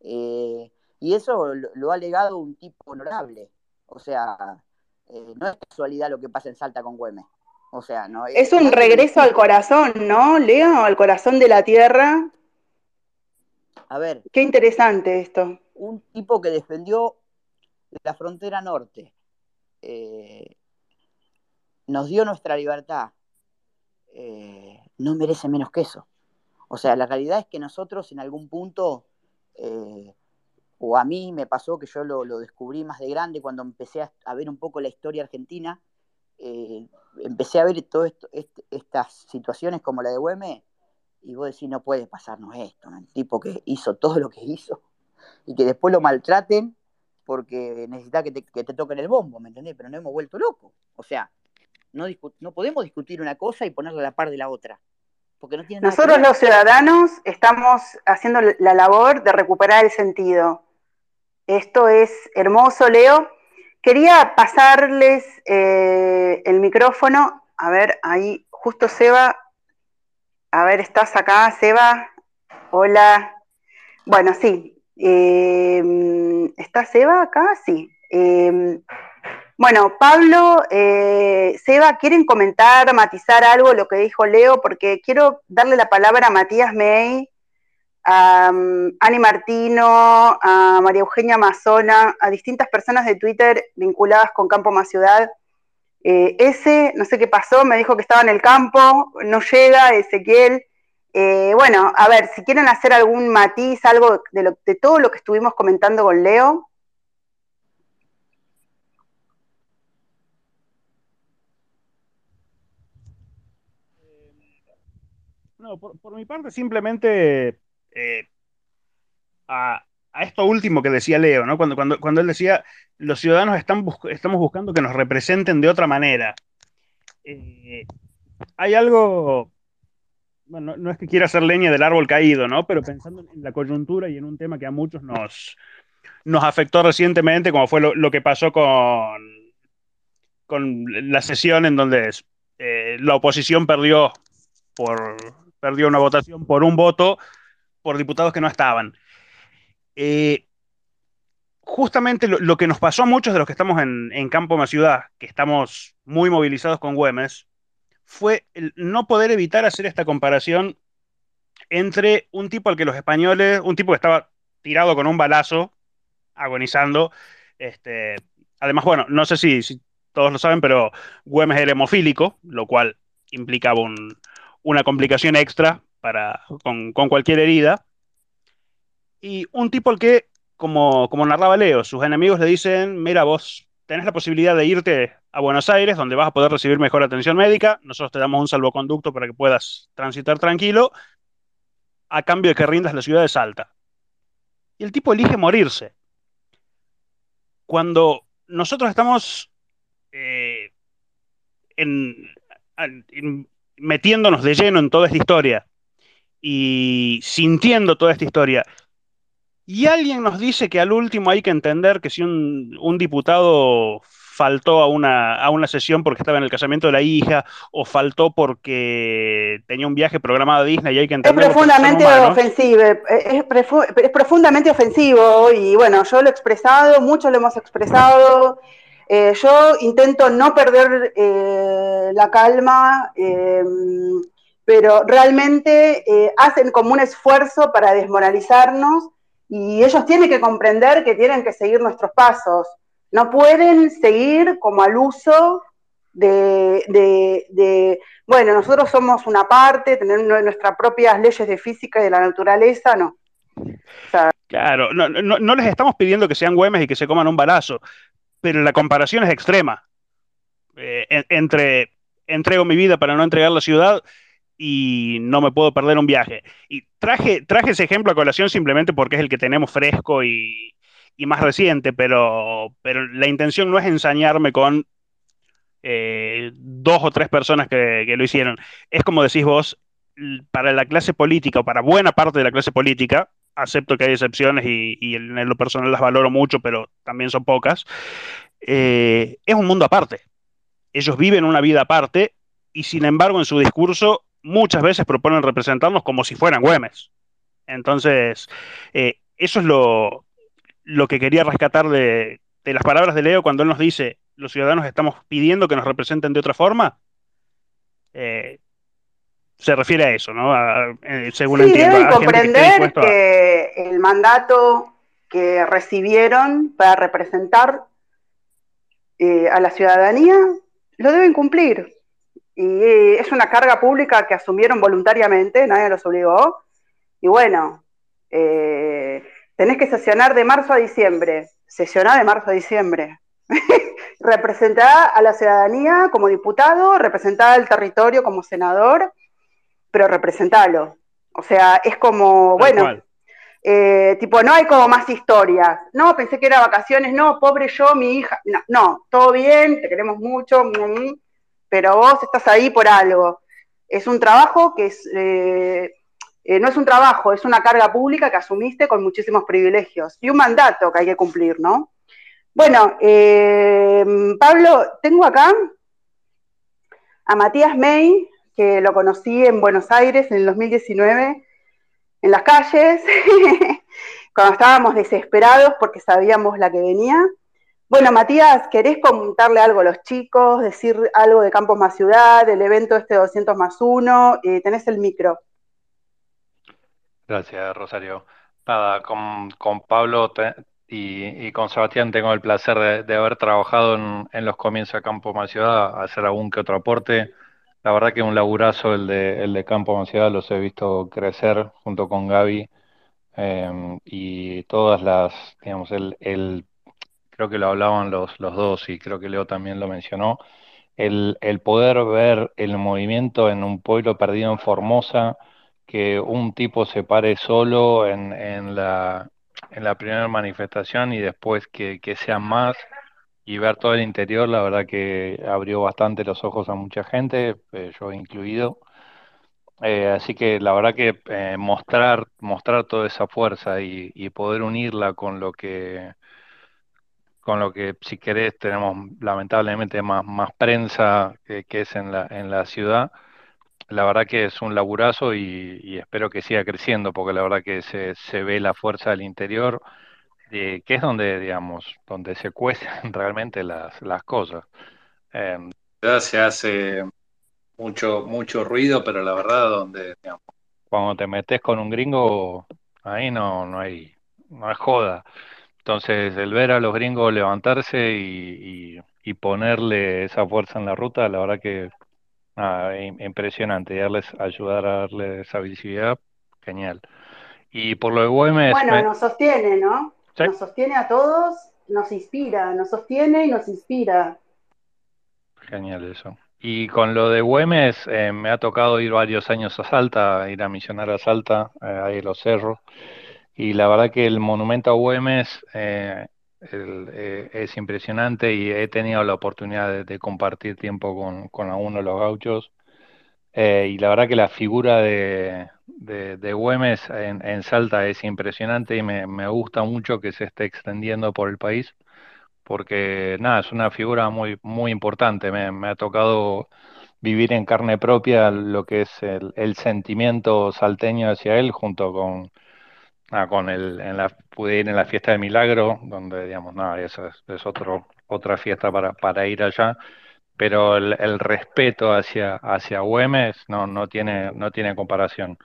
Eh, y eso lo, ha legado un tipo honorable. O sea, eh, no es casualidad lo que pasa en Salta con Güemes. O sea, no es, un regreso al corazón, ¿no, Leo? Al corazón de la tierra. A ver. Qué interesante esto. Un tipo que defendió la frontera norte. Eh, nos dio nuestra libertad. no merece menos que eso. O sea, la realidad es que nosotros en algún punto, eh, o a mí me pasó que yo lo, descubrí más de grande cuando empecé a, ver un poco la historia argentina, eh, empecé a ver todas estas situaciones como la de Güeme, y vos decís, no puede pasarnos esto, el tipo que hizo todo lo que hizo, y que después lo maltraten porque necesita que te, que te toquen el bombo, ¿me entendés? Pero no hemos vuelto locos. O sea, no, no podemos discutir una cosa y ponerla a la par de la otra. Nosotros los ciudadanos estamos haciendo la labor de recuperar el sentido. Esto es hermoso, Leo. Quería pasarles eh, el micrófono. A ver, ahí, justo Seba. A ver, ¿estás acá, Seba? Hola. Bueno, sí. Eh, ¿Está Seba acá? Sí. Eh, bueno, Pablo, eh, Seba, ¿quieren comentar, matizar algo lo que dijo Leo? Porque quiero darle la palabra a Matías May, a um, Ani Martino, a María Eugenia Mazona, a distintas personas de Twitter vinculadas con Campo Más Ciudad. Eh, ese, no sé qué pasó, me dijo que estaba en el campo, no llega, Ezequiel. Eh, bueno, a ver, si quieren hacer algún matiz, algo de, todo lo que estuvimos comentando con Leo. No, por, mi parte, simplemente eh, a, esto último que decía Leo, ¿no? Cuando, cuando, cuando él decía, los ciudadanos están estamos buscando que nos representen de otra manera. Eh, hay algo, bueno, no es que quiera hacer leña del árbol caído, ¿no? Pero pensando en la coyuntura y en un tema que a muchos nos, nos afectó recientemente, como fue lo, que pasó con, con la sesión en donde eh, la oposición perdió por perdió una votación por un voto por diputados que no estaban. Eh, justamente lo, que nos pasó a muchos de los que estamos en, Campo Más Ciudad, que estamos muy movilizados con Güemes, fue el no poder evitar hacer esta comparación entre un tipo al que los españoles, un tipo que estaba tirado con un balazo, agonizando, este, además, bueno, no sé si, todos lo saben, pero Güemes era hemofílico, lo cual implicaba un, una complicación extra para, con, cualquier herida. Y un tipo al que, como, como narraba Leo, sus enemigos le dicen, mira, vos tenés la posibilidad de irte a Buenos Aires, donde vas a poder recibir mejor atención médica, nosotros te damos un salvoconducto para que puedas transitar tranquilo, a cambio de que rindas la ciudad de Salta. Y el tipo elige morirse. Cuando nosotros estamos eh, metiéndonos de lleno en toda esta historia y sintiendo toda esta historia. Y alguien nos dice que al último hay que entender que si un, diputado faltó a una, a una, sesión porque estaba en el casamiento de la hija o faltó porque tenía un viaje programado a Disney y hay que entender. Es profundamente ofensivo, es, es, profundamente ofensivo y bueno, yo lo he expresado, muchos lo hemos expresado. Eh, yo intento no perder eh, la calma, eh, pero realmente hacen como un esfuerzo para desmoralizarnos y ellos tienen que comprender que tienen que seguir nuestros pasos. No pueden seguir como al uso de, bueno, nosotros somos una parte, tener nuestras propias leyes de física y de la naturaleza, no. claro, no, no, les estamos pidiendo que sean güemes y que se coman un balazo, pero la comparación es extrema. Eh, entre entrego mi vida para no entregar la ciudad y no me puedo perder un viaje. Y traje, traje ese ejemplo a colación simplemente porque es el que tenemos fresco y, más reciente, pero, pero la intención no es ensañarme con eh, dos o tres personas que, que, lo hicieron. Es como decís vos, para la clase política o para buena parte de la clase política, acepto que hay excepciones y, en lo personal las valoro mucho, pero también son pocas, eh, es un mundo aparte. Ellos viven una vida aparte y sin embargo en su discurso muchas veces proponen representarnos como si fueran Güemes. Entonces, eh, eso es lo, lo, que quería rescatar de, de las palabras de Leo cuando él nos dice, los ciudadanos estamos pidiendo que nos representen de otra forma. Eh, se refiere a eso, ¿no? Eh, según sí, Deben comprender que, el mandato que recibieron para representar eh, a la ciudadanía lo deben cumplir. Y es una carga pública que asumieron voluntariamente, nadie los obligó. Y bueno, tenés que sesionar de marzo a diciembre. Sesionar de marzo a diciembre. *laughs* representar a la ciudadanía como diputado, representar al territorio como senador pero representarlo. O sea, es como, bueno, eh, tipo, no hay como más historias. No, pensé que era vacaciones, no, pobre yo, mi hija. No, no todo bien, te queremos mucho, mm, mm, pero vos estás ahí por algo. Es un trabajo que es, eh, eh, no es un trabajo, es una carga pública que asumiste con muchísimos privilegios y un mandato que hay que cumplir, ¿no? Bueno, Pablo, tengo acá a Matías May, que lo conocí en Buenos Aires en el 2019, en las calles, *laughs* cuando estábamos desesperados porque sabíamos la que venía. Bueno, Matías, ¿querés contarle algo a los chicos, decir algo de Campos más Ciudad, del evento este 200 más 1? Eh, tenés el micro. Gracias, Rosario. Nada, con, Pablo y, con Sebastián tengo el placer de, haber trabajado en, los comienzos de Campos más Ciudad, hacer algún que otro aporte la verdad que un laburazo el de, el de Campo Ansiedad, los he visto crecer junto con Gaby em, y todas las, digamos, el, el, creo que lo hablaban los, los dos y creo que Leo también lo mencionó, el, el poder ver el movimiento en un pueblo perdido en Formosa, que un tipo se pare solo en, en, la, en la primera manifestación y después que, que sean más y ver todo el interior, la verdad que abrió bastante los ojos a mucha gente, eh, yo incluido. Eh, así que la verdad que eh, mostrar, mostrar toda esa fuerza y, poder unirla con lo que, con lo que si querés tenemos lamentablemente más, más prensa que, es en la, en la ciudad, la verdad que es un laburazo y, y espero que siga creciendo porque la verdad que se, se ve la fuerza del interior que es donde, digamos, donde se cuecen *laughs* realmente las, las cosas. Eh, se hace mucho, mucho ruido, pero la verdad, donde, digamos, cuando te metes con un gringo, ahí no, no hay, no hay joda. Entonces, el ver a los gringos levantarse y, y, ponerle esa fuerza en la ruta, la verdad que impresionante. Y darles, ayudar a darle esa visibilidad, genial. Y por lo de Güemes. Bueno, nos sostiene, ¿no? Nos sostiene a todos, nos inspira, nos sostiene y nos inspira. Genial eso. Y con lo de Güemes, eh, me ha tocado ir varios años a Salta, ir a misionar a Salta, eh, ahí en los cerros. Y la verdad que el monumento a Güemes eh, es impresionante y he tenido la oportunidad de, compartir tiempo con, con algunos de los gauchos. y la verdad que la figura de, de, Güemes en, Salta es impresionante y me, gusta mucho que se esté extendiendo por el país, porque nada, es una figura muy, muy importante. Me, ha tocado vivir en carne propia lo que es el, sentimiento salteño hacia él, junto con, con el, en la, pude ir en la fiesta de Milagro, donde digamos, nada, eso es, es otro, otra fiesta para, para ir allá. Pero el, respeto hacia, hacia Güemes no, no, tiene, no tiene comparación.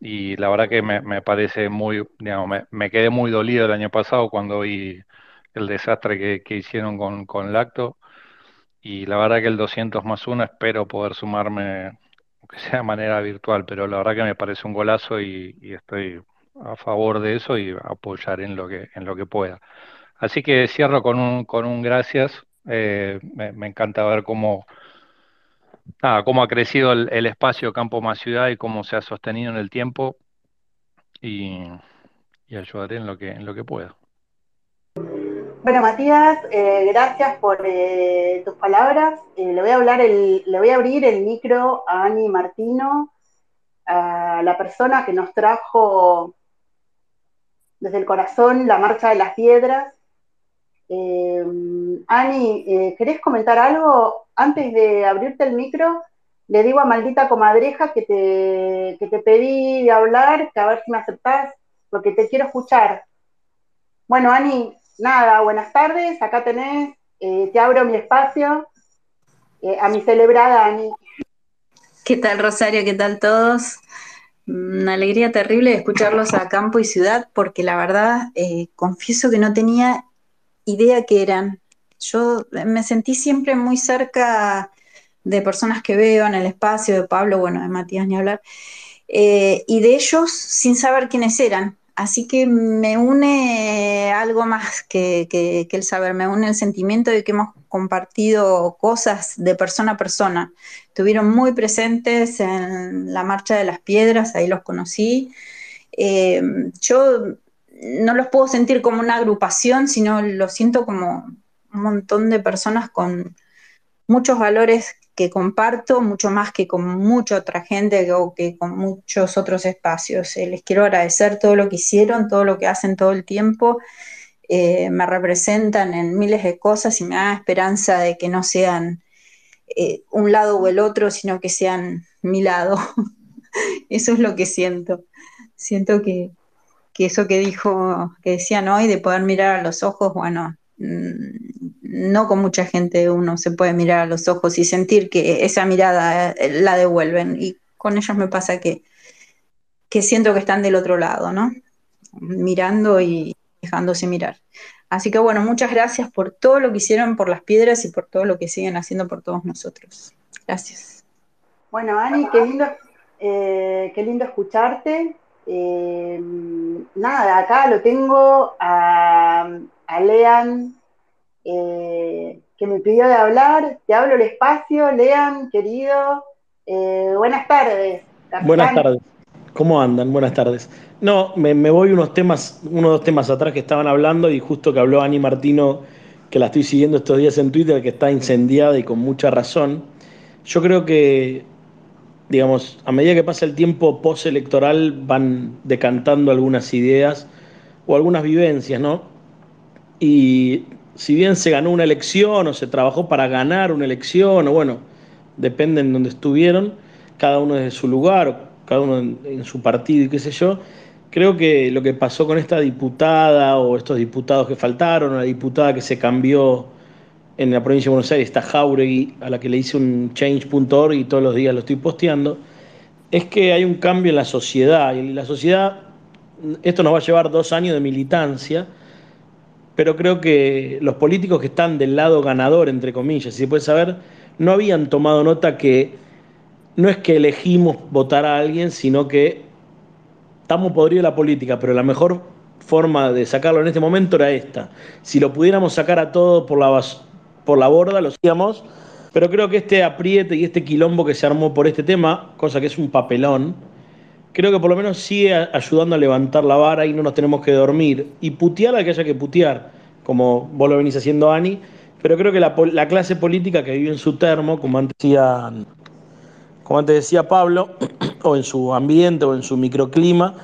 Y la verdad que me, parece muy, digamos, me, quedé muy dolido el año pasado cuando vi el desastre que, hicieron con, con Lacto. Y la verdad que el 200 más uno espero poder sumarme, aunque sea de manera virtual, pero la verdad que me parece un golazo y, estoy a favor de eso y apoyar en lo que, en lo que pueda. Así que cierro con un, con un gracias. Eh, me, encanta ver cómo cómo ha crecido el, espacio campo más ciudad y cómo se ha sostenido en el tiempo y, ayudaré en lo que en lo que pueda. Bueno, Matías, eh, gracias por eh, tus palabras. Le voy a hablar le voy a abrir el micro a Ani Martino a la persona que nos trajo desde el corazón la marcha de las piedras. Eh, Ani, eh, ¿querés comentar algo? Antes de abrirte el micro, le digo a maldita comadreja que te, que te pedí de hablar, que a ver si me aceptás, porque te quiero escuchar. Bueno, Ani, nada, buenas tardes, acá tenés, eh, te abro mi espacio, a mi celebrada Ani. ¿Qué tal, Rosario? ¿Qué tal todos? Una alegría terrible escucharlos a campo y ciudad, porque la verdad, eh, confieso que no tenía idea que eran. Yo me sentí siempre muy cerca de personas que veo en el espacio, de Pablo, bueno, de Matías ni hablar, eh, y de ellos sin saber quiénes eran. Así que me une algo más que, el saber, me une el sentimiento de que hemos compartido cosas de persona a persona. Estuvieron muy presentes en la Marcha de las Piedras, ahí los conocí. Eh, yo no los puedo sentir como una agrupación, sino lo siento como un montón de personas con muchos valores que comparto mucho más que con mucha otra gente o que con muchos otros espacios. Eh, les quiero agradecer todo lo que hicieron, todo lo que hacen todo el tiempo. Eh, me representan en miles de cosas y me da esperanza de que no sean eh, un lado o el otro, sino que sean mi lado. *laughs* eso es lo que siento. Siento que, que eso que dijo, que decían hoy, de poder mirar a los ojos, bueno, no con mucha gente uno se puede mirar a los ojos y sentir que esa mirada eh, la devuelven. Y con ellos me pasa que, que siento que están del otro lado, ¿no? Mirando y dejándose mirar. Así que bueno, muchas gracias por todo lo que hicieron por las piedras y por todo lo que siguen haciendo por todos nosotros. Gracias. Bueno, Ani, qué lindo, eh, qué lindo escucharte. Eh, nada, acá lo tengo a, a Lean eh, que me pidió de hablar. Te hablo el espacio, Lean, querido. Eh, buenas tardes. Buenas tardes. ¿Cómo andan? Buenas tardes. No, me, voy unos temas, unos dos temas atrás que estaban hablando y justo que habló Ani Martino, que la estoy siguiendo estos días en Twitter, que está incendiada y con mucha razón. Yo creo que, digamos, a medida que pasa el tiempo postelectoral van decantando algunas ideas o algunas vivencias, ¿no? Y si bien se ganó una elección o se trabajó para ganar una elección, o bueno, depende en donde estuvieron, cada uno desde su lugar, cada uno en, su partido y qué sé yo, creo que lo que pasó con esta diputada o estos diputados que faltaron, o la diputada que se cambió en la provincia de Buenos Aires, esta Jauregui, a la que le hice un change.org y todos los días lo estoy posteando, es que hay un cambio en la sociedad. Y la sociedad, esto nos va a llevar dos años de militancia, pero creo que los políticos que están del lado ganador, entre comillas, si se puede saber, no habían tomado nota que no es que elegimos votar a alguien, sino que estamos podridos la política, pero la mejor forma de sacarlo en este momento era esta. Si lo pudiéramos sacar a todos por la, por la borda, lo hacíamos, pero creo que este apriete y este quilombo que se armó por este tema, cosa que es un papelón, creo que por lo menos sigue ayudando a levantar la vara y no nos tenemos que dormir. Y putear al que haya que putear, como vos lo venís haciendo, Ani. Pero creo que la, clase política que vive en su termo, como antes decía, como antes decía Pablo, *clears throat* o en su ambiente o en su microclima,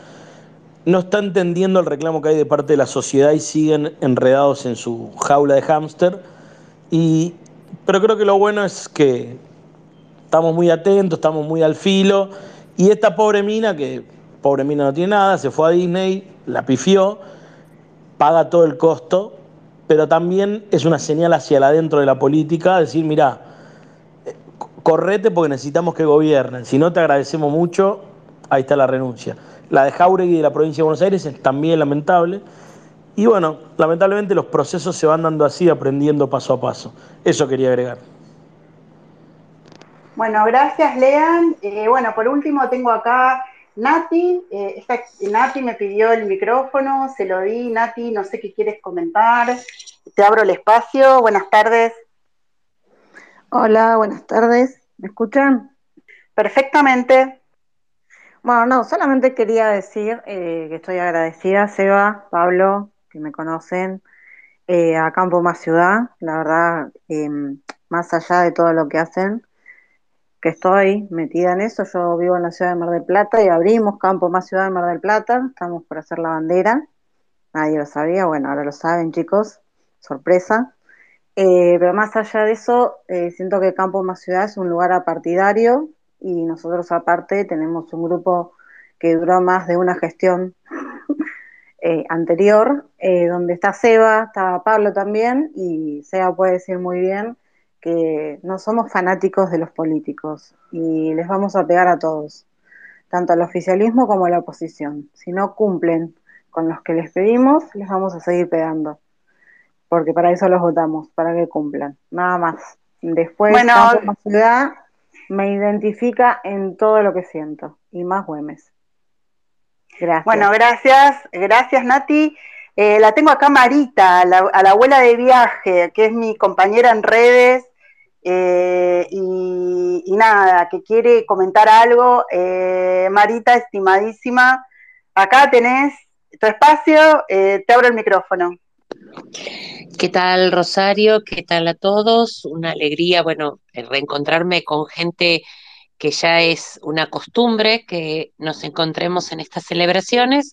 no está entendiendo el reclamo que hay de parte de la sociedad y siguen enredados en su jaula de hámster. Y, pero creo que lo bueno es que estamos muy atentos, estamos muy al filo y esta pobre mina, que pobre mina no tiene nada, se fue a Disney, la pifió, paga todo el costo, pero también es una señal hacia el adentro de la política, decir, mira, correte porque necesitamos que gobiernen, si no te agradecemos mucho, ahí está la renuncia. La de Jauregui de la provincia de Buenos Aires es también lamentable. Y bueno, lamentablemente los procesos se van dando así, aprendiendo paso a paso. Eso quería agregar. Bueno, gracias, Lean. Eh, bueno, por último tengo acá Nati. Eh, Nati me pidió el micrófono, se lo di. Nati, no sé qué quieres comentar. Te abro el espacio. Buenas tardes. Hola, buenas tardes. ¿Me escuchan? Perfectamente. Bueno, no, solamente quería decir eh, que estoy agradecida, Seba, Pablo, que me conocen, a Campo Más Ciudad, la verdad, más allá de todo lo que hacen, que estoy metida en eso. Yo vivo en la ciudad de Mar del Plata y abrimos Campo Más Ciudad de Mar del Plata. Estamos por hacer la bandera. Nadie lo sabía, bueno, ahora lo saben chicos, sorpresa. Eh, pero más allá de eso, eh, siento que Campo Más Ciudad es un lugar apartidario y nosotros aparte tenemos un grupo que duró más de una gestión *laughs* eh, anterior, donde está Seba, está Pablo también, y Seba puede decir muy bien que no somos fanáticos de los políticos y les vamos a pegar a todos, tanto al oficialismo como a la oposición. Si no cumplen con los que les pedimos, les vamos a seguir pegando, porque para eso los votamos, para que cumplan, nada más. Después, bueno, como ciudad me identifica en todo lo que siento, y más Güemes. Gracias. Bueno, gracias, gracias Nati. Eh, la tengo acá Marita, a la, abuela de viaje, que es mi compañera en redes, eh, y, nada, que quiere comentar algo. Eh, Marita, estimadísima, acá tenés tu espacio, eh, te abro el micrófono. ¿Qué tal, Rosario? ¿Qué tal a todos? Una alegría, bueno, reencontrarme con gente que ya es una costumbre que nos encontremos en estas celebraciones.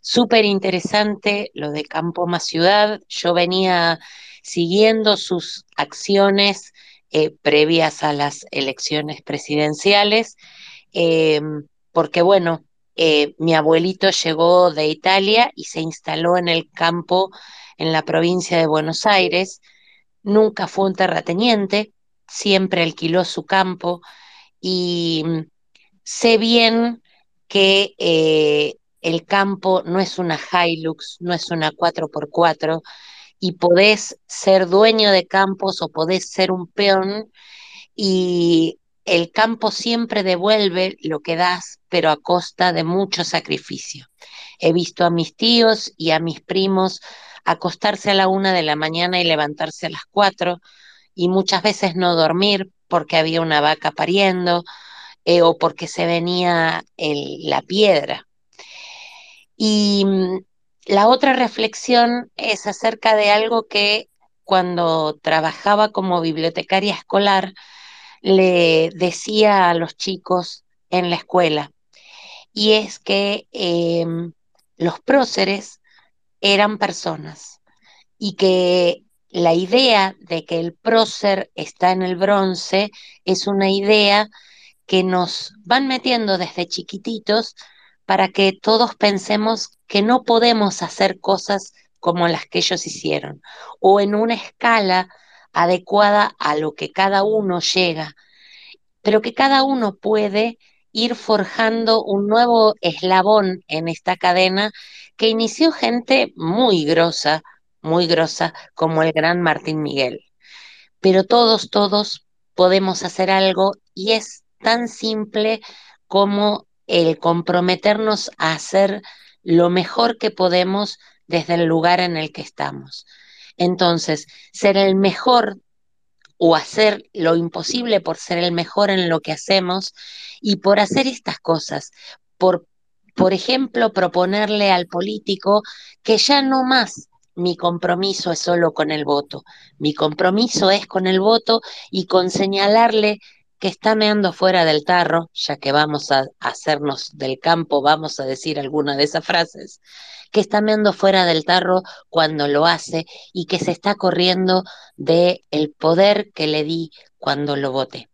Súper interesante lo de Campo más Ciudad. Yo venía siguiendo sus acciones eh, previas a las elecciones presidenciales, eh, porque bueno, eh, mi abuelito llegó de Italia y se instaló en el campo en la provincia de Buenos Aires, nunca fue un terrateniente, siempre alquiló su campo y mm, sé bien que el campo no es una Hilux, no es una 4x4, y podés ser dueño de campos o podés ser un peón y el campo siempre devuelve lo que das, pero a costa de mucho sacrificio. He visto a mis tíos y a mis primos acostarse a la una de la mañana y levantarse a las cuatro, y muchas veces no dormir porque había una vaca pariendo eh, o porque se venía la piedra. Y mm, la otra reflexión es acerca de algo que cuando trabajaba como bibliotecaria escolar le decía a los chicos en la escuela, y es que em, los próceres eran personas y que la idea de que el prócer está en el bronce es una idea que nos van metiendo desde chiquititos para que todos pensemos que no podemos hacer cosas como las que ellos hicieron, o en una escala adecuada a lo que cada uno llega, pero que cada uno puede ir forjando un nuevo eslabón en esta cadena que inició gente muy grosa, muy grosa, como el gran Martín Miguel. Pero todos, todos podemos hacer algo y es tan simple como el comprometernos a hacer lo mejor que podemos desde el lugar en el que estamos. Entonces, ser el mejor o hacer lo imposible por ser el mejor en lo que hacemos y por hacer estas cosas, por, por ejemplo, proponerle al político que ya no más mi compromiso es solo con el voto, mi compromiso es con el voto y con señalarle que está meando fuera del tarro, ya que vamos a hacernos del campo, vamos a decir alguna de esas frases, que está meando fuera del tarro cuando lo hace y que se está corriendo de el poder que le di cuando lo voté.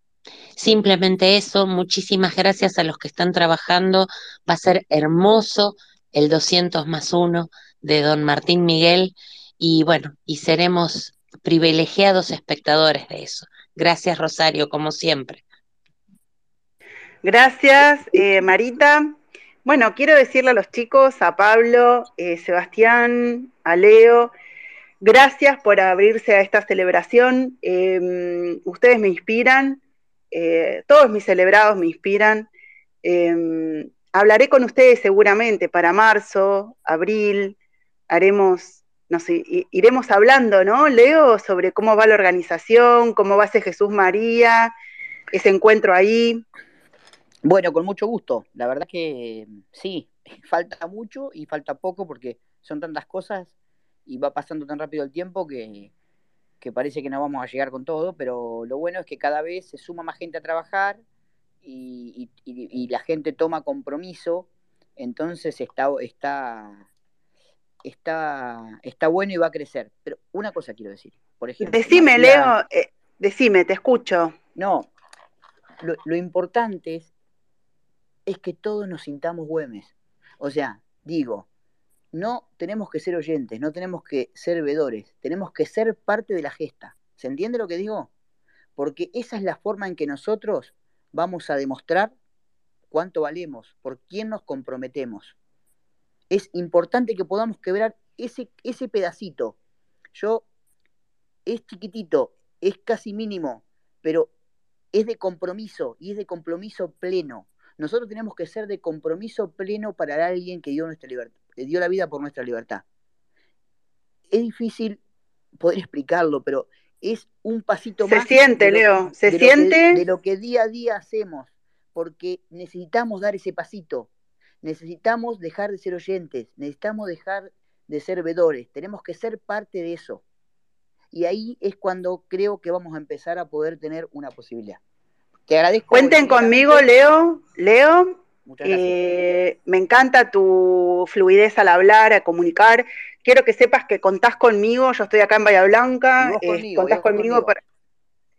Simplemente eso, muchísimas gracias a los que están trabajando, va a ser hermoso el 200 más 1 de don Martín Miguel y bueno, y seremos privilegiados espectadores de eso. Gracias, Rosario, como siempre. Gracias, eh, Marita. Bueno, quiero decirle a los chicos, a Pablo, eh, Sebastián, a Leo, gracias por abrirse a esta celebración. Em, ustedes me inspiran, eh, todos mis celebrados me inspiran. Em, hablaré con ustedes seguramente para marzo, abril, haremos no sé, iremos hablando, ¿no, Leo, sobre cómo va la organización, cómo va ese Jesús María, ese encuentro ahí? Bueno, con mucho gusto. La verdad que sí, *laughs* falta mucho y falta poco porque son tantas cosas y va pasando tan rápido el tiempo que, que parece que no vamos a llegar con todo, pero lo bueno es que cada vez se suma más gente a trabajar y, la gente toma compromiso, entonces está, está, está, está bueno y va a crecer. Pero una cosa quiero decir, por ejemplo. Decime, Leo, eh, decime, te escucho. No, lo, importante es, es que todos nos sintamos Güemes. O sea, digo, no tenemos que ser oyentes, no tenemos que ser vedores, tenemos que ser parte de la gesta. ¿Se entiende lo que digo? Porque esa es la forma en que nosotros vamos a demostrar cuánto valemos, por quién nos comprometemos. Es importante que podamos quebrar ese, ese pedacito. Yo, es chiquitito, es casi mínimo, pero es de compromiso y es de compromiso pleno. Nosotros tenemos que ser de compromiso pleno para alguien que dio nuestra libertad dio la vida por nuestra libertad. Es difícil poder explicarlo, pero es un pasito se más. Se siente, Leo, se siente. de lo que día a día hacemos, porque necesitamos dar ese pasito. Necesitamos dejar de ser oyentes, necesitamos dejar de ser vedores, tenemos que ser parte de eso. Y ahí es cuando creo que vamos a empezar a poder tener una posibilidad. Te agradezco. Cuenten conmigo, Leo. Leo, eh, me encanta tu fluidez al hablar, a comunicar. Quiero que sepas que contás conmigo, yo estoy acá en Bahía Blanca, eh, contás conmigo, em, Para,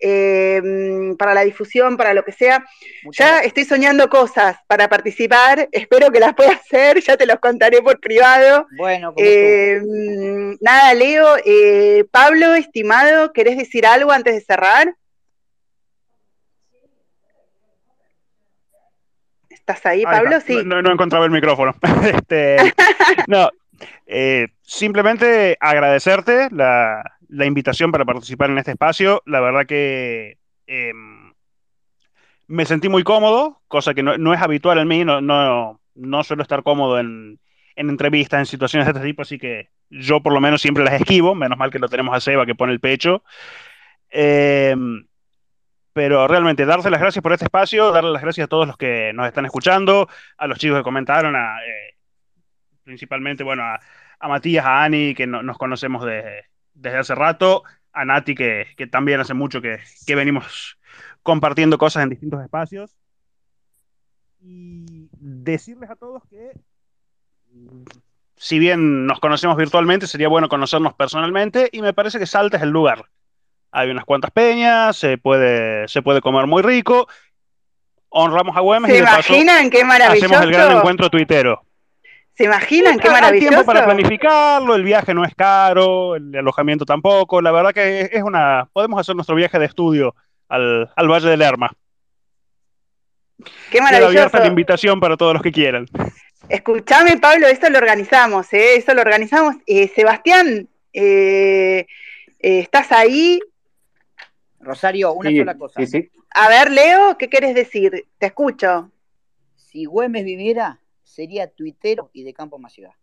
la difusión, para lo que sea. ya estoy soñando cosas para participar, espero que las pueda *laughs* hacer, ya te los contaré por privado. Bueno, em, nada, Leo, eh, Pablo, estimado, ¿querés decir algo antes de cerrar? ¿Estás ahí, Pablo? Sí. No, no, encontraba el micrófono. *laughs* este, *laughs* no, eh, simplemente agradecerte la, invitación para participar en este espacio. La verdad que em, me sentí muy cómodo, cosa que no, es habitual en mí. No, no, no suelo estar cómodo en, en, entrevistas, en situaciones de este tipo, así que yo por lo menos siempre las esquivo. Menos mal que lo tenemos a Seba que pone el pecho. Eh, pero realmente darse las gracias por este espacio, darle las gracias a todos los que nos están escuchando, a los chicos que comentaron, a, eh, principalmente, bueno, a, Matías, a Ani, que nos conocemos desde hace rato, a Nati, que, también hace mucho que, venimos compartiendo cosas en distintos espacios. Y decirles a todos que, si bien nos conocemos virtualmente, sería bueno conocernos personalmente y me parece que Salta es el lugar hay unas cuantas peñas, se puede, se puede comer muy rico. Honramos a Güemes ¿Se y imaginan qué maravilloso? hacemos el gran encuentro tuitero. ¿Se imaginan qué maravilloso? Hay tiempo para planificarlo, el viaje no es caro, el alojamiento tampoco. La verdad que es una. Podemos hacer nuestro viaje de estudio al, Valle de Lerma. Qué maravilloso. Queda abierta la invitación para todos los que quieran. Escuchame, Pablo, eso lo organizamos, ¿eh? Eso lo organizamos. Eh, Sebastián, eh, eh, ¿estás ahí? Rosario, una sola cosa. A ver, Leo, ¿qué quieres decir? Te escucho. Si Güemes viviera, sería tuitero y de campo más ciudad.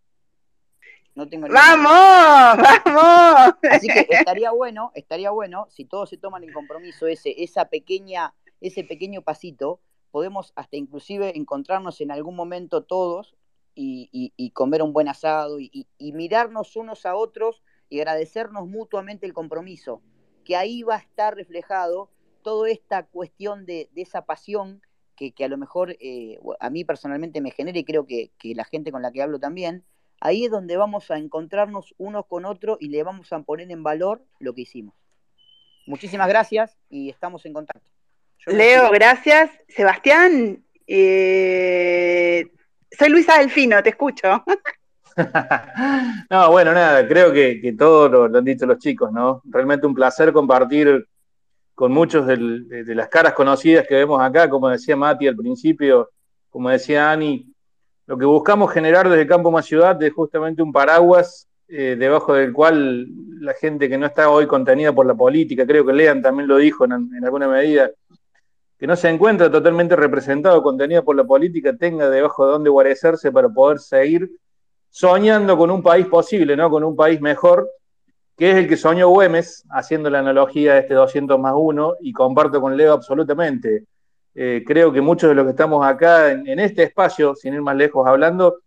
No tengo ¡Vamos! *laughs* ¡Vamos! Así que estaría bueno, estaría bueno, si todos se toman el compromiso ese, esa pequeña, ese pequeño pasito, podemos hasta inclusive encontrarnos en algún momento todos y, comer un buen asado y, y mirarnos unos a otros y agradecernos mutuamente el compromiso que ahí va a estar reflejado toda esta cuestión de, esa pasión que, a lo mejor eh, a mí personalmente me genera y creo que, la gente con la que hablo también, ahí es donde vamos a encontrarnos unos con otros y le vamos a poner en valor lo que hicimos. Muchísimas gracias y estamos en contacto. Leo, gracias. Sebastián, eh, soy Luisa Delfino, te escucho. *laughs* no, bueno, nada, creo que, que todo lo, han dicho los chicos, ¿no? Realmente un placer compartir con muchos de, las caras conocidas que vemos acá, como decía Mati al principio, como decía Ani, lo que buscamos generar desde Campo Más Ciudad es justamente un paraguas eh, debajo del cual la gente que no está hoy contenida por la política, creo que Lean también lo dijo en, en alguna medida, que no se encuentra totalmente representado, contenida por la política, tenga debajo de dónde guarecerse para poder seguir soñando con un país posible, ¿no? Con un país mejor, que es el que soñó Güemes, haciendo la analogía de este 200 más 1, y comparto con Leo absolutamente. Eh, creo que muchos de los que estamos acá en, este espacio, sin ir más lejos hablando,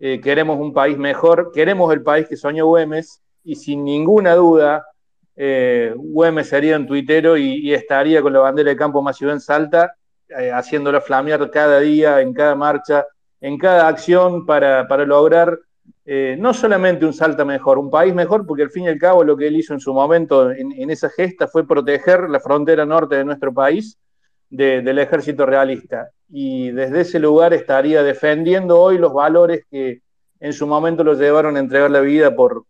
eh, queremos un país mejor, queremos el país que soñó Güemes, y sin ninguna duda, eh, Güemes sería un tuitero y, estaría con la bandera de Campo Más Ciudad en Salta, haciéndola flamear cada día, en cada marcha, en cada acción para, lograr eh, no solamente un Salta mejor, un país mejor, porque al fin y al cabo lo que él hizo en su momento en, esa gesta fue proteger la frontera norte de nuestro país del ejército realista. Y desde ese lugar estaría defendiendo hoy los valores que en su momento lo llevaron a entregar la vida por,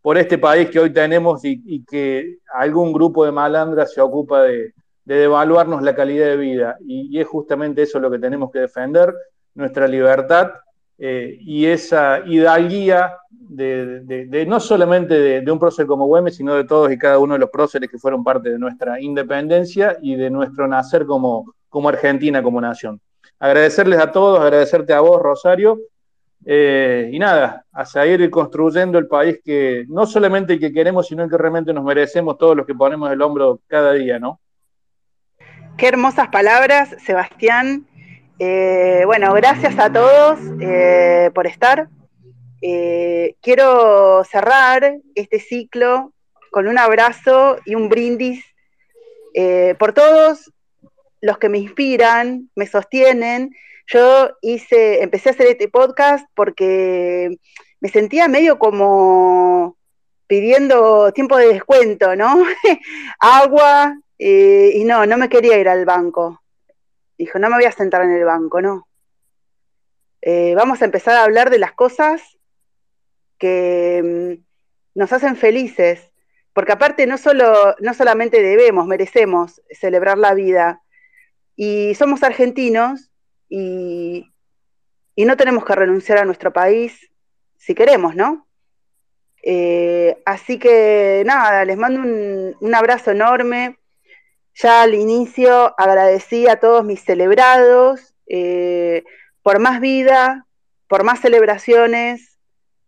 por este país que hoy tenemos y, que algún grupo de malandras se ocupa de, devaluarnos la calidad de vida. Y, es justamente eso lo que tenemos que defender, nuestra libertad eh, y esa hidalguía de, no solamente de, un prócer como Güemes, sino de todos y cada uno de los próceres que fueron parte de nuestra independencia y de nuestro nacer como, como Argentina, como nación. Agradecerles a todos, agradecerte a vos, Rosario, eh, y nada, a seguir construyendo el país que no solamente el que queremos, sino el que realmente nos merecemos todos los que ponemos el hombro cada día, ¿no? Qué hermosas palabras, Sebastián. Eh, bueno, gracias a todos eh, por estar. quiero cerrar este ciclo con un abrazo y un brindis por todos los que me inspiran, me sostienen yo hice, empecé a hacer este podcast porque me sentía medio como pidiendo tiempo de descuento, ¿no? *laughs* Agua, eh, y no, no me quería ir al banco. Dijo, no me voy a sentar en el banco, no. Eh, vamos a empezar a hablar de las cosas que mm, nos hacen felices, porque aparte no, solo, no solamente debemos, merecemos celebrar la vida, y somos argentinos y, no tenemos que renunciar a nuestro país si queremos, ¿no? Eh, así que nada, les mando un, abrazo enorme. Ya al inicio agradecí a todos mis celebrados eh, por más vida, por más celebraciones,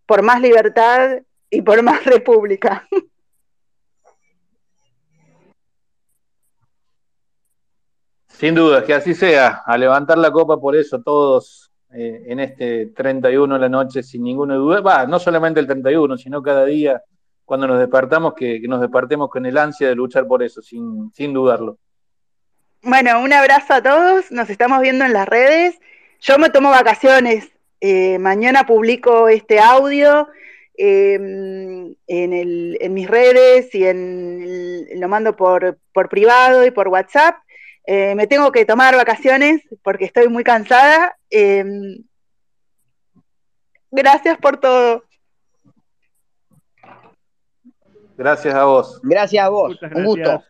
por más libertad y por más república. Sin duda, que así sea, a levantar la copa por eso todos eh, en este 31 de la noche sin ninguna duda, va, no solamente el 31, sino cada día cuando nos despertamos, que, nos despertemos con el ansia de luchar por eso, sin, sin dudarlo. Bueno, un abrazo a todos, nos estamos viendo en las redes. Yo me tomo vacaciones, eh, mañana publico este audio em, en, mis redes y en, lo mando por, por privado y por WhatsApp. Eh, me tengo que tomar vacaciones porque estoy muy cansada. Em, gracias por todo. Gracias a vos. Gracias a vos. Un gusto.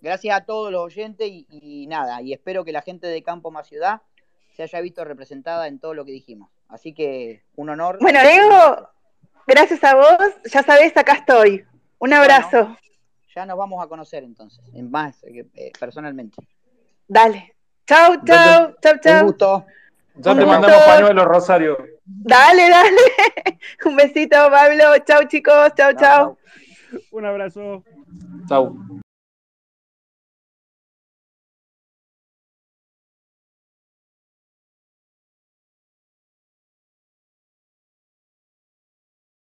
Gracias a todos los oyentes y, nada, y espero que la gente de Campo Más Ciudad se haya visto representada en todo lo que dijimos. Así que un honor. Bueno, Diego, gracias a vos, ya sabés, acá estoy. Un abrazo. ya nos vamos a conocer entonces, en más eh, personalmente. Dale. Chau, chau, chau, chau. Un gusto. Ya te mandamos pañuelos, Rosario. Dale, dale. *laughs* Un besito, Pablo. Chau, chicos. chau. chau. Un abrazo. Chau.